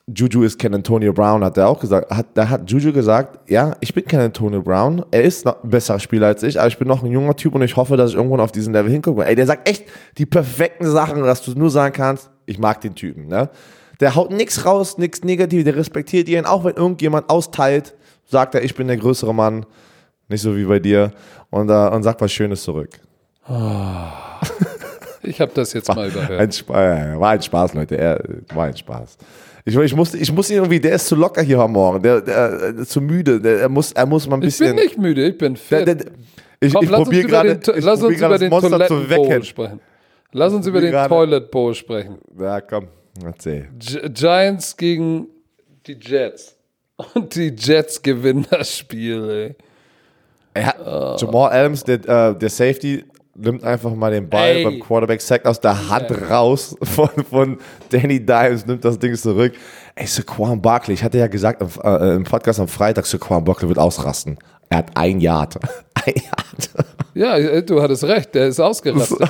Juju ist kein Antonio Brown, hat er auch gesagt. Hat, da hat Juju gesagt, ja, ich bin kein Antonio Brown. Er ist noch ein besserer Spieler als ich, aber ich bin noch ein junger Typ und ich hoffe, dass ich irgendwann auf diesen Level hinkomme. Ey, der sagt echt die perfekten Sachen, dass du nur sagen kannst, ich mag den Typen, ne? Der haut nichts raus, nichts Negatives, der respektiert ihn, auch wenn irgendjemand austeilt, sagt er, ich bin der größere Mann, nicht so wie bei dir, und, äh, und sagt was Schönes zurück. Ich habe das jetzt (laughs) mal überhört. Ein äh, war ein Spaß, Leute. War ein Spaß. Ich, ich, musste, ich muss ihn irgendwie, der ist zu locker hier am Morgen. Der, der, der, zu müde. Der, er, muss, er muss mal ein Ich bin bisschen. nicht müde, ich bin fit. der, der, ich Komm, ich lass uns probiere über gerade den, lass uns über den zu Toilettenbowl sprechen. Lass uns über den Toilet Bowl sprechen. Ja, komm. Erzähl. Gi- Giants gegen die Jets. Und die Jets gewinnen das Spiel, ey. Er hat, Jamal Adams, der, äh, der Safety, nimmt einfach mal den Ball Ey. beim Quarterback Sack aus der Hand raus (laughs) von, von Danny Dimes, nimmt das Ding zurück. Ey, Saquon Barkley, ich hatte ja gesagt im, äh, im Podcast am Freitag, Saquon Barkley wird ausrasten. Er hat ein Yard. (laughs) Ein Yard. Ja, äh, du hattest recht, der ist ausgerastet.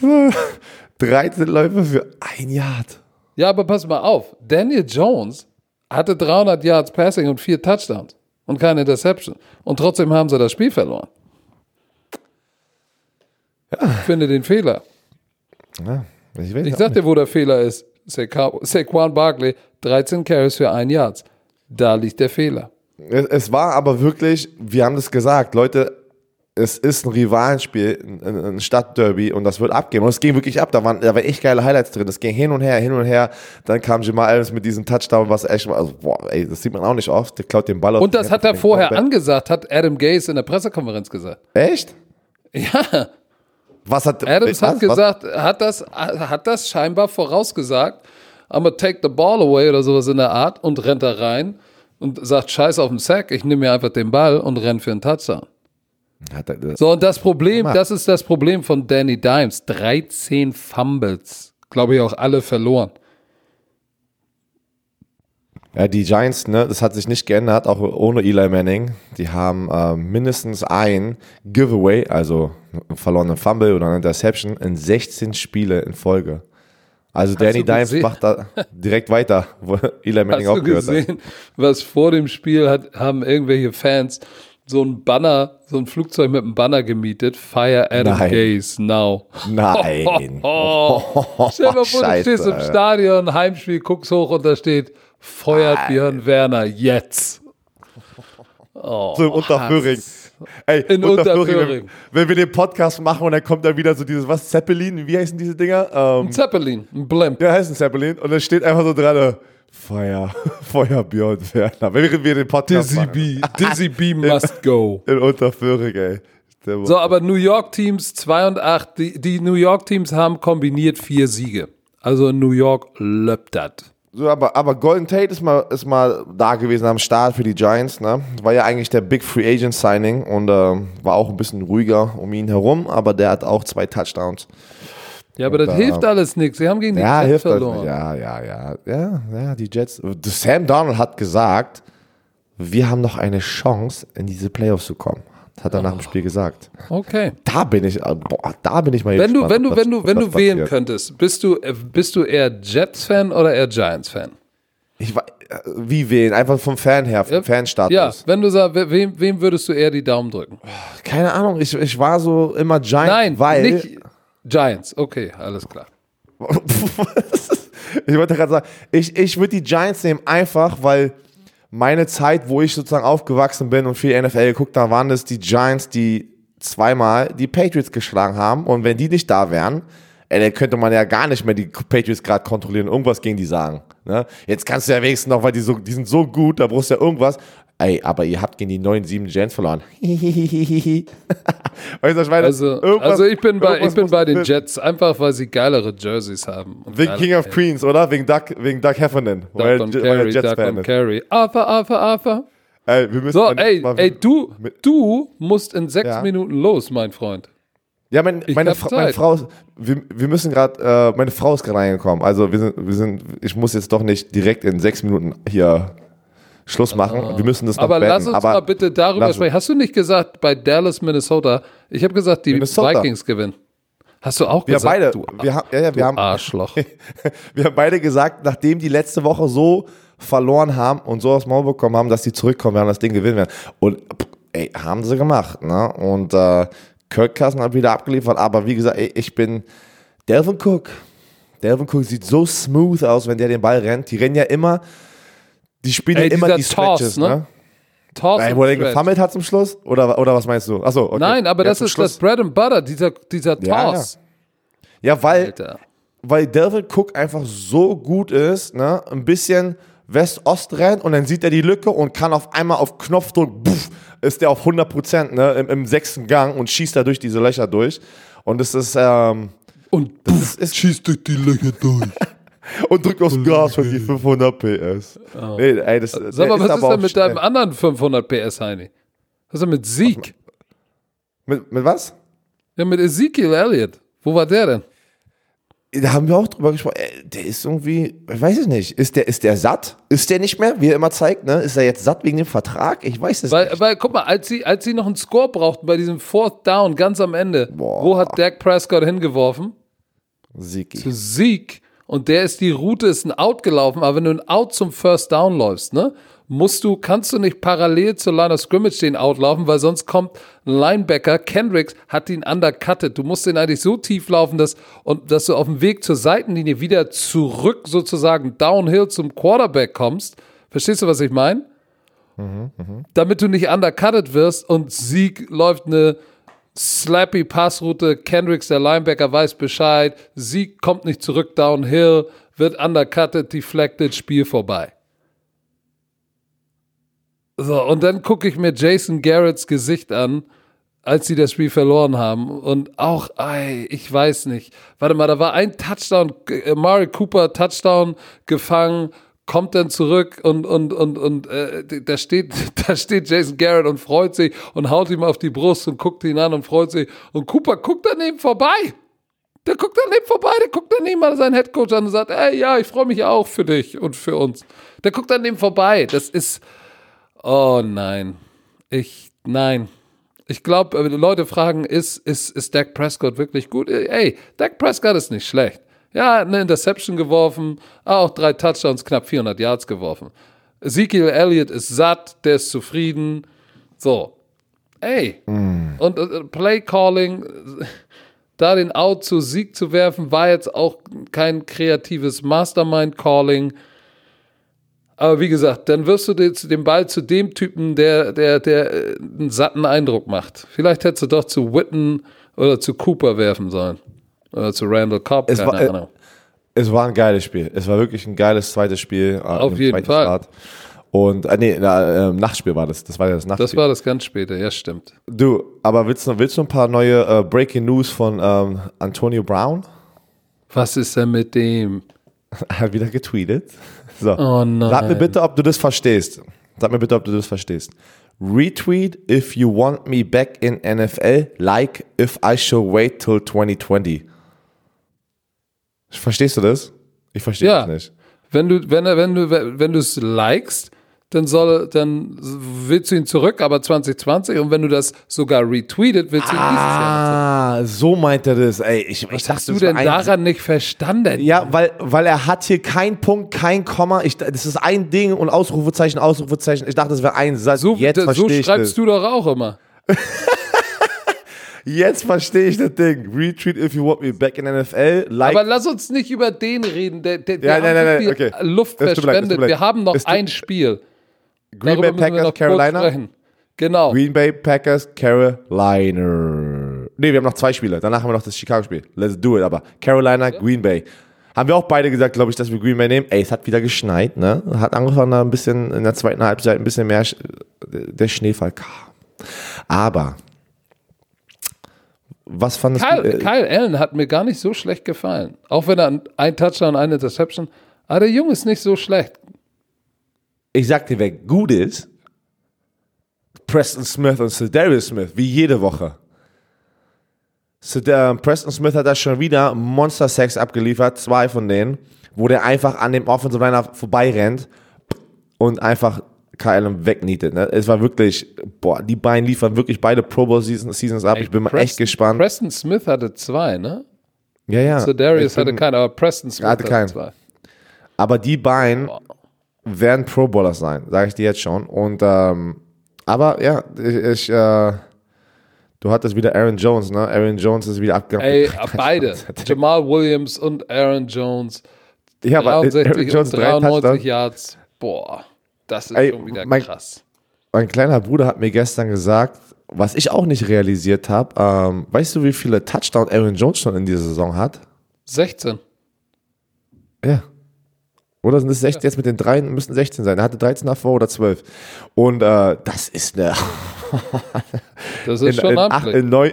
(laughs) 13 Läufe für ein Yard. Ja, aber pass mal auf. Daniel Jones hatte 300 Yards Passing und vier Touchdowns und keine Interception. Und trotzdem haben sie das Spiel verloren. Ich finde den Fehler. Ja, ich weiß Ich sag dir, wo der Fehler ist. Saquon Barkley, 13 Carries für ein Yards. Da liegt der Fehler. Es, es war aber wirklich, wir haben das gesagt, Leute, es ist ein Rivalenspiel, ein, Stadtderby und das wird abgehen. Und es ging wirklich ab. Da waren, da waren echt geile Highlights drin. Es ging hin und her, hin und her. Dann kam Jamal Adams mit diesem Touchdown, was echt, also, boah, ey, das sieht man auch nicht oft. Der klaut den Ball Und das hat er vorher angesagt, hat Adam Gase in der Pressekonferenz gesagt. Echt? (laughs) Ja, Was hat Adams was, hat gesagt, hat das, hat das scheinbar vorausgesagt, I'm gonna take the ball away oder sowas in der Art und rennt da rein und sagt, scheiß auf den Sack, ich nehme mir einfach den Ball und renn für einen Touchdown. So, und das Problem, das ist das Problem von Danny Dimes. 13 Fumbles. Glaube ich auch alle verloren. Ja, die Giants, ne, das hat sich nicht geändert, auch ohne Eli Manning. Die haben äh, mindestens ein Giveaway, also einen verlorenen Fumble oder eine Interception, in 16 Spiele in Folge. Also Danny Dimes macht da direkt weiter, wo Eli Manning Hast auch gehört hat. gesehen, was vor dem Spiel hat, haben irgendwelche Fans so ein Banner, so ein Flugzeug mit einem Banner gemietet. Fire Adam Nein. Gaze now. Nein. Oh, (laughs) stell dir mal vor, du stehst im. Stadion, Heimspiel, guckst hoch und da steht, feuert Björn Werner jetzt. (laughs) Oh, So im Unterföhring. Ey, In Unterföhring. Wenn, wir den Podcast machen und dann kommt da wieder so dieses, was, Zeppelin, wie heißen diese Dinger? Ähm, ein Zeppelin, ein Blimp. der heißt ein Zeppelin und da steht einfach so dran, äh, Feuer, (laughs) Feuer Björn Werner. Wenn wir den Podcast Dizzy machen. B, Dizzy B (laughs) must go. In Unterföhring, ey. So, aber New York Teams 2 und 8, die, die New York Teams haben kombiniert vier Siege. Also in New York löppt das. So, aber, aber Golden Tate ist mal, ist mal da gewesen am Start für die Giants. Ne? War ja eigentlich der Big Free Agent Signing und äh, war auch ein bisschen ruhiger um ihn herum, aber der hat auch zwei Touchdowns. Ja, aber das da- hilft alles nichts. Sie haben gegen die Ja, Jets hilft verloren. Ja, ja, ja, ja, ja, die Jets. Sam Donald hat gesagt, wir haben noch eine Chance, in diese Playoffs zu kommen. Das hat er nach dem Spiel gesagt. Okay. Da bin ich, äh, boah, da bin ich mal Wenn du, wenn du, wenn du, wenn du wählen passiert. könntest, bist du, äh, bist du eher Jets-Fan oder eher Giants-Fan? Ich, äh, wie wählen? Einfach vom Fan her, vom Fanstatus. Ja, wenn du sagst, we- wem, wem würdest du eher die Daumen drücken? Keine Ahnung, ich, ich war so immer Giant, Nein, weil. nicht Giants. Okay, alles klar. (laughs) ich wollte gerade sagen, ich, ich würde die Giants nehmen, einfach weil meine Zeit, wo ich sozusagen aufgewachsen bin und viel NFL geguckt habe, waren es die Giants, die zweimal die Patriots geschlagen haben. Und wenn die nicht da wären, ey, dann könnte man ja gar nicht mehr die Patriots gerade kontrollieren irgendwas gegen die sagen. Ne? Jetzt kannst du ja wenigstens noch, weil die, so, die sind so gut, da brauchst du ja irgendwas. Ey, aber ihr habt gegen die 9-7 Giants verloren. (laughs) meine? Also, also ich bin bei, ich bin bei den Jets, einfach weil sie geilere Jerseys haben. Und Wegen King of Queens, oder? Wegen Doug, wegen Doug Heffernan. weil Duck und weil er Carry, Duck und. Carry. Arthur, Arthur, Arthur. Ey, wir müssen So, ey, ey, du, du musst in sechs Ja. Minuten los, mein Freund. Ja, mein, meine, Fra meine Zeit. Frau, ist- wir, wir müssen gerade, äh, meine Frau ist gerade reingekommen. Also wir sind, wir sind, ich muss jetzt doch nicht direkt in sechs Minuten hier Schluss machen. wir müssen das noch Aber lass beenden. uns Aber mal bitte darüber lass- sprechen. Hast du nicht gesagt, bei Dallas, Minnesota, ich habe gesagt, die Minnesota. Vikings gewinnen. Hast du auch wir gesagt? beide, Du, wir haben, ja, ja, wir haben, Arschloch. (laughs) wir haben beide gesagt, nachdem die letzte Woche so verloren haben und so aufs Maul bekommen haben, dass die zurückkommen werden, das Ding gewinnen werden. Und ey, haben sie gemacht. Ne? Und äh, Kirk Cousins hat wieder abgeliefert, aber wie gesagt, ey, ich bin Delvin Cook. Delvin Cook sieht so smooth aus, wenn der den Ball rennt. Die rennen ja immer, die spielen Ey, ja immer die Stretches, Toss, ne? ne? Toss and wo er gefummelt hat zum Schluss? Oder, oder was meinst du? Achso, okay. Nein, aber Ja, das ist Schluss. das Bread and Butter, dieser, dieser Ja, Toss. Ja, weil, Alter. weil Delvin Cook einfach so gut ist, ne? Ein bisschen West-Ost rennt und dann sieht er die Lücke und kann auf einmal auf Knopfdruck, puff, ist der auf 100 Prozent, ne? Im, Im sechsten Gang und schießt da durch diese Löcher durch. Und es ist, ähm, Und das ist, schießt durch die Löcher durch. (laughs) und drückt aufs Gas für die 500 PS. Nee, ey, das, Oh. Sag mal, was ist denn mit schnell. deinem anderen 500 PS, Heini? Was ist denn mit Sieg? Mit, mit was? Ja, mit Ezekiel Elliott. Wo war der denn? Da haben wir auch drüber gesprochen. Ey, Der ist irgendwie, ich weiß es nicht. Ist der, ist der satt? Ist der nicht mehr, wie er immer zeigt, ne? Ist er jetzt satt wegen dem Vertrag? Ich weiß es Weil, nicht. weil, guck mal, als sie, als sie noch einen Score brauchten bei diesem Fourth Down ganz am Ende, Boah. wo hat Dak Prescott hingeworfen? Siki. Zu Sieg. Und der ist die Route, ist ein Out gelaufen, aber wenn du ein Out zum First Down läufst, ne, musst du, kannst du nicht parallel zur Line of Scrimmage den Out laufen, weil sonst kommt ein Linebacker, Kendricks hat ihn undercutted. Du musst den eigentlich so tief laufen, dass, und, dass du auf dem Weg zur Seitenlinie wieder zurück sozusagen downhill zum Quarterback kommst. Verstehst du, was ich meine? Damit du nicht undercutted wirst und Sieg läuft eine slappy Passroute, Kendricks, der Linebacker, weiß Bescheid, Sieg kommt nicht zurück downhill, wird undercutted, deflected, Spiel vorbei. So, und dann gucke ich mir Jason Garretts Gesicht an, als sie das Spiel verloren haben. Und auch, ey, ich weiß nicht. Warte mal, da war ein Touchdown, äh, Mari Cooper Touchdown gefangen, kommt dann zurück und, und, und, und äh, da, steht, (laughs) da steht Jason Garrett und freut sich und haut ihm auf die Brust und guckt ihn an und freut sich. Und Cooper guckt daneben vorbei. Der guckt daneben vorbei, der guckt daneben mal seinen Headcoach an und sagt, ey, ja, ich freue mich auch für dich und für uns. Der guckt daneben vorbei. Das ist, oh nein. Ich, nein. Ich glaube, Leute fragen, ist, ist, ist Dak Prescott wirklich gut? Ey, Dak Prescott ist nicht schlecht. Ja, eine Interception geworfen, auch drei Touchdowns, knapp 400 Yards geworfen. Ezekiel Elliott ist satt, der ist zufrieden. So. Ey. Und äh, Play Calling, da den Out zu Sieg zu werfen, war jetzt auch kein kreatives Mastermind-Calling. Aber wie gesagt, dann wirst du den, den Ball zu dem Typen, der, der, der äh, einen satten Eindruck macht. Vielleicht hättest du doch zu Witten oder zu Cooper werfen sollen. Oder zu Randall Cobb, Es keine war, äh, Ahnung. Es war ein geiles Spiel. Es war wirklich ein geiles zweites Spiel. äh, Auf jeden Fall. Start. Und, äh, nee, na, äh, Nachtspiel war das. Das war ja das Nachtspiel. Das war das ganz später, ja, stimmt. du, aber willst du, willst du ein paar neue äh, Breaking News von ähm, Antonio Brown? Was ist denn mit dem? (laughs) Er hat wieder getweetet. So. Oh nein. Sag mir bitte, ob du das verstehst. Sag mir bitte, ob du das verstehst. Retweet if you want me back in NFL, like if I should wait till 2020. Verstehst du das? Ich verstehe Ja. das nicht. Wenn du, wenn er, wenn du, wenn du es likest, dann soll, dann willst du ihn zurück, aber 2020. Und wenn du das sogar retweetet, willst du ihn dieses Jahr. Ah, so meint er das. Ey, ich, ich Was dachte, hast du denn daran nicht verstanden? Ja, weil, weil er hat hier kein Punkt, kein Komma. Ich, das ist ein Ding und Ausrufezeichen, Ausrufezeichen. Ich dachte, das wäre ein Satz. So, Jetzt so verstehe ich schreibst das. du doch auch immer. (laughs) Jetzt verstehe ich das Ding. Retweet if you want me back in NFL. Like Aber lass uns nicht über den reden. Der, der, wir Ja, nein, nein, nein, okay. Luft verschwendet. Wir haben noch ein Spiel. Green Darüber Bay Packers, Carolina. Genau. Green Bay Packers, Carolina. Nee, wir haben noch zwei Spiele. Danach haben wir noch das Chicago-Spiel. Let's do it. Aber Carolina, Green Bay. Haben wir auch beide gesagt, glaube ich, dass wir Green Bay nehmen. Ey, es hat wieder geschneit, ne? Hat angefangen, da ein bisschen in der zweiten Halbzeit ein bisschen mehr der Schneefall kam. Aber was fandest Kyle, du? äh, Kyle Allen hat mir gar nicht so schlecht gefallen. Auch wenn er ein Touchdown, eine Interception. Aber der Junge ist nicht so schlecht. Ich sag dir, wer gut ist, Preston Smith und Cedarius Smith, wie jede Woche. Ced- äh, Preston Smith hat da schon wieder Monster-Sex abgeliefert, zwei von denen, wo der einfach an dem Offensive Liner vorbeirennt und einfach Kyle wegnietet. Ne? Es war wirklich, boah, die beiden liefern wirklich beide Pro Bowl Seasons, Seasons ab. ich bin mal echt Preston- gespannt. Preston Smith hatte zwei, ne? ja, ja. So Darius hatte keinen, aber Preston Smith hatte hatte, keinen. zwei. Aber die beiden werden Pro Bowler sein, sage ich dir jetzt schon. Und ähm, aber ja, ich, ich äh, du hattest wieder Aaron Jones, ne? Aaron Jones ist wieder abgegangen. Ey, (laughs) beide. (laughs) Jamal Williams und Aaron Jones. ja, aber Aaron 63 Jones und drei 93 Touchdowns. Yards. Boah, das ist Ey, schon wieder mein- krass. Mein kleiner Bruder hat mir gestern gesagt, was ich auch nicht realisiert habe. Ähm, weißt du, wie viele Touchdowns Aaron Jones schon in dieser Saison hat? 16. Ja. Oder sind es 16? Jetzt mit den dreien müssen 16 sein. Er hatte 13 davor oder 12. Und äh, das ist eine Das ist (laughs) in, schon in, acht, in, neun,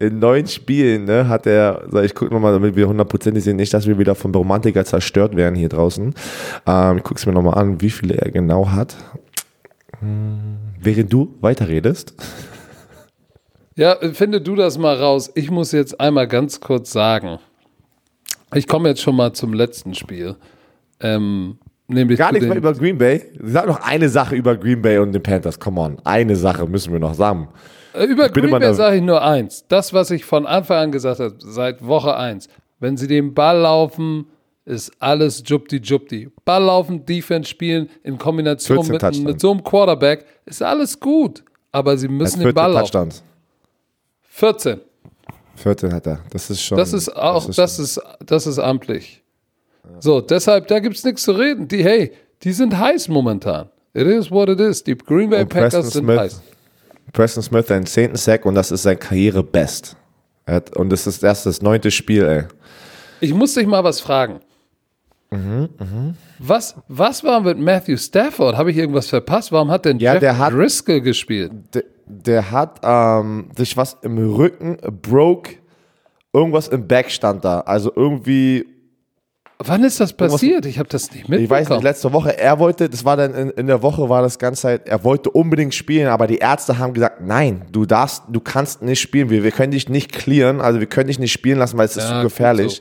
in neun Spielen ne, hat er, ich gucke nochmal, damit wir hundertprozentig sehen, nicht, dass wir wieder von Romantiker zerstört werden hier draußen. Ähm, ich gucke es mir nochmal an, wie viele er genau hat. Hm, Während du weiterredest. Ja, finde du das mal raus. Ich muss jetzt einmal ganz kurz sagen. Ich komme jetzt schon mal zum letzten Spiel. Ähm, nämlich Gar nichts mehr über Green Bay. Sag noch eine Sache über Green Bay und den Panthers. Come on. Eine Sache müssen wir noch sagen. Äh, Über bin Green Bay sage ich nur eins. Das, was ich von Anfang an gesagt habe, seit Woche eins. Wenn sie den Ball laufen, ist alles Jupti. Ball laufen, Defense spielen in Kombination 14 mit, mit so einem Quarterback, ist alles gut. Aber sie müssen den 14 Ball laufen. Touchdowns. 14. 14 hat er. Das ist schon. Das ist auch, ist das ist, das ist amtlich. So, deshalb, da gibt es nichts zu reden. Die, hey, die sind heiß momentan. It is what it is. Die Green Bay Und Preston Packers sind Smith. heiß. Preston Smith seinen zehnten Sack und das ist sein Karrierebest. Er hat- Und das ist erst das neunte Spiel, ey. Ich muss dich mal was fragen. Mhm, Was, was war mit Matthew Stafford? Habe ich irgendwas verpasst? Warum hat denn Ja, Jeff der hat- Driscoll gespielt? Der, der hat ähm, sich was im Rücken broke, irgendwas im Back stand da. Also irgendwie, Wann ist das passiert? Ich habe das nicht mitbekommen. ich weiß nicht, letzte Woche, er wollte, das war dann in, in der Woche, war das ganze Zeit, er wollte unbedingt spielen, aber die Ärzte haben gesagt, nein, du darfst, du kannst nicht spielen, wir, wir können dich nicht clearen, also wir können dich nicht spielen lassen, weil es ist Ja, zu gut gefährlich.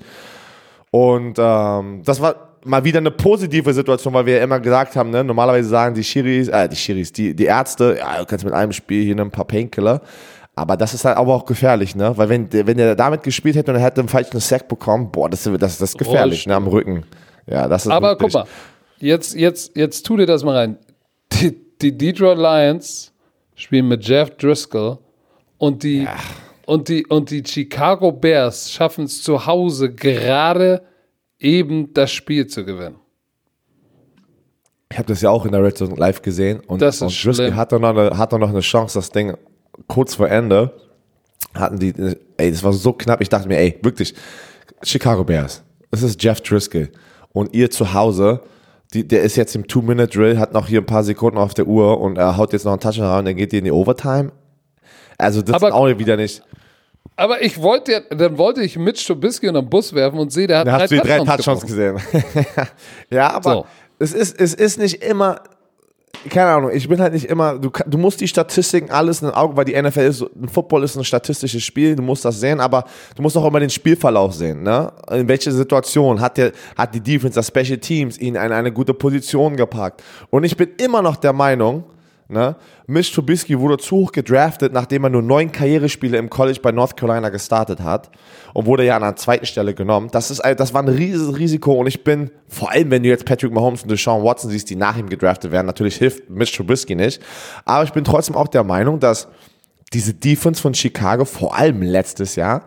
Und ähm, das war mal wieder eine positive Situation, weil wir ja immer gesagt haben, ne, normalerweise sagen die Schiris, äh, die Schiris, die, die Ärzte, ja, du kannst mit einem Spiel hier ein paar Painkiller. Aber das ist halt aber auch gefährlich, ne? Weil wenn, wenn er damit gespielt hätte und er hätte einen falschen Sack bekommen, boah, das, das, das ist gefährlich, ne? Am Rücken. Ja, das ist Aber guck mal, jetzt, jetzt, jetzt tu dir das mal rein. Die, die Detroit Lions spielen mit Jeff Driscoll und die, und die, und die Chicago Bears schaffen es zu Hause gerade eben das Spiel zu gewinnen. Ich habe das ja auch in der Red Zone live gesehen und, Das ist und Driscoll schlimm. hatte noch, eine, hatte noch eine Chance, das Ding kurz vor Ende hatten die, ey, das war so knapp, ich dachte mir, ey, wirklich, Chicago Bears, Es ist Jeff Driscoll. Und ihr zu Hause, die, der ist jetzt im Two-Minute-Drill, hat noch hier ein paar Sekunden auf der Uhr und er haut jetzt noch einen Touchdown und dann geht ihr in die Overtime. Also das Aber- ist auch wieder nicht. Aber ich wollte ja, dann wollte ich Mitch Trubisky in den Bus werfen und sehe, der hat Da hast du die drei Touchdowns gesehen. (laughs) ja, aber So. es, ist, es ist nicht immer, keine Ahnung, ich bin halt nicht immer, du, du musst die Statistiken alles in den Augen, weil die NFL ist, Football ist ein statistisches Spiel, du musst das sehen, aber du musst auch immer den Spielverlauf sehen, ne? In welche Situation hat, der, hat die Defense, das Special Teams ihn in eine gute Position gepackt? Und ich bin immer noch der Meinung, Ne? Mitch Trubisky wurde zu hoch gedraftet, nachdem er nur neun Karrierespiele im College bei North Carolina gestartet hat und wurde ja an der zweiten Stelle genommen. Das, ist, das war ein riesiges Risiko und ich bin, vor allem wenn du jetzt Patrick Mahomes und Deshaun Watson siehst, die nach ihm gedraftet werden, natürlich hilft Mitch Trubisky nicht. Aber ich bin trotzdem auch der Meinung, dass diese Defense von Chicago, vor allem letztes Jahr,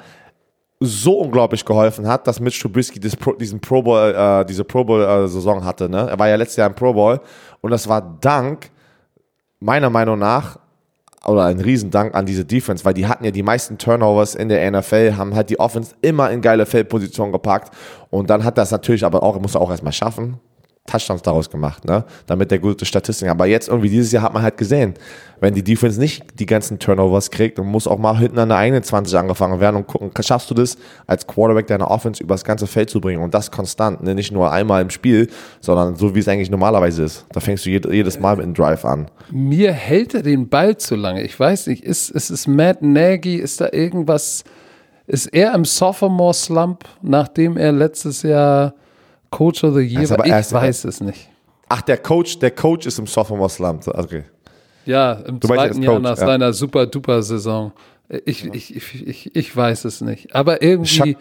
so unglaublich geholfen hat, dass Mitch Trubisky Pro, diesen Pro Bowl, äh, diese Pro Bowl äh, hatte. Ne? Er war ja letztes Jahr im Pro Bowl und das war dank meiner Meinung nach oder ein Riesendank an diese Defense, weil die hatten ja die meisten Turnovers in der NFL, haben halt die Offense immer in geile Feldpositionen gepackt. Und dann hat das natürlich aber auch, muss er auch erstmal schaffen, Touchdowns daraus gemacht, ne? Damit der gute Statistiken. Aber jetzt irgendwie dieses Jahr hat man halt gesehen, wenn die Defense nicht die ganzen Turnovers kriegt und muss auch mal hinten an der eigenen 20 angefangen werden und gucken, schaffst du das als Quarterback deiner Offense übers ganze Feld zu bringen und das konstant, ne? nicht nur einmal im Spiel, sondern so wie es eigentlich normalerweise ist. Da fängst du jed jedes Mal mit einem Drive an. Mir hält er den Ball zu lange. Ich weiß nicht, ist, ist es Matt Nagy? Ist da irgendwas? Ist er im Sophomore-Slump, nachdem er letztes Jahr Coach of the Year ist war? aber Ich erst- weiß es nicht. Ach, der Coach, der Coach ist im Sophomore Slump. Okay. Ja, im Du zweiten Jahr Coach, nach ja. seiner super-duper-Saison. Ich, ich, ich, ich, ich weiß es nicht. Aber irgendwie.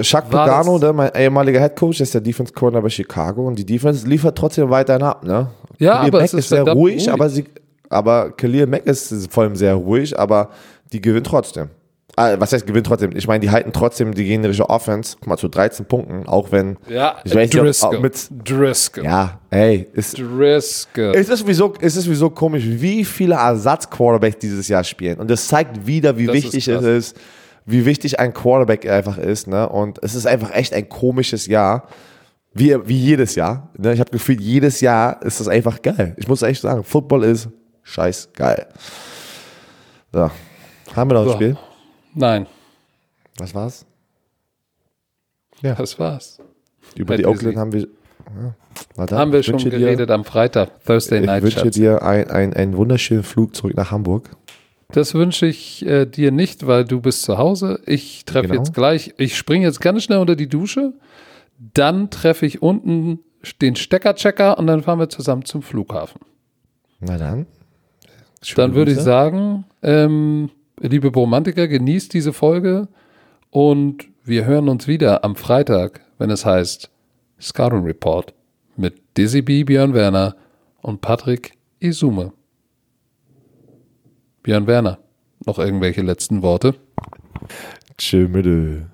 Chuck, Pagano, der mein ehemaliger Head Coach, ist der Defense Coordinator bei Chicago und die Defense liefert trotzdem weiterhin ab, ne? Ja, Khalil aber Mack es ist sehr verdammt ruhig, ruhig. aber sie, aber Khalil Mack ist vor allem sehr ruhig, aber die gewinnt trotzdem. Ah, was heißt gewinnt trotzdem? Ich meine, die halten trotzdem die generische Offense, guck mal, zu 13 Punkten, auch wenn, Ja, ich weiß nicht, Driscoll. ob mit, Driscoll. ja, ey, ist, Driscoll. es ist sowieso, es ist sowieso komisch, wie viele Ersatz-Quarterbacks dieses Jahr spielen. Und das zeigt wieder, wie Das ist wichtig es krass. ist, wie wichtig ein Quarterback einfach ist. Ne? Und es ist einfach echt ein komisches Jahr. Wie, wie jedes Jahr. Ne? Ich habe gefühlt, jedes Jahr ist das einfach geil. Ich muss echt sagen, Football ist scheiß geil. So. Haben wir noch ein So. Spiel? Nein, Was war's? das war's. Über Bad die Oakland haben wir. Ja, Haben wir ich schon wünsche dir- geredet am Freitag, Thursday Ich Night wünsche Chat. dir ein- ein- einen wunderschönen Flug zurück nach Hamburg. Das wünsche ich äh, dir nicht, weil du bist zu Hause. Ich treffe Genau. jetzt gleich, ich springe jetzt ganz schnell unter die Dusche. Dann treffe ich unten den Steckerchecker und dann fahren wir zusammen zum Flughafen. Na dann. Schöne Dann würde ich sagen, ähm, liebe Romantiker, genießt diese Folge und wir hören uns wieder am Freitag, wenn es heißt Scouting Report mit Dizzy B, Björn Werner und Patrick Isume. Björn Werner, noch irgendwelche letzten Worte? Tschö, Müde.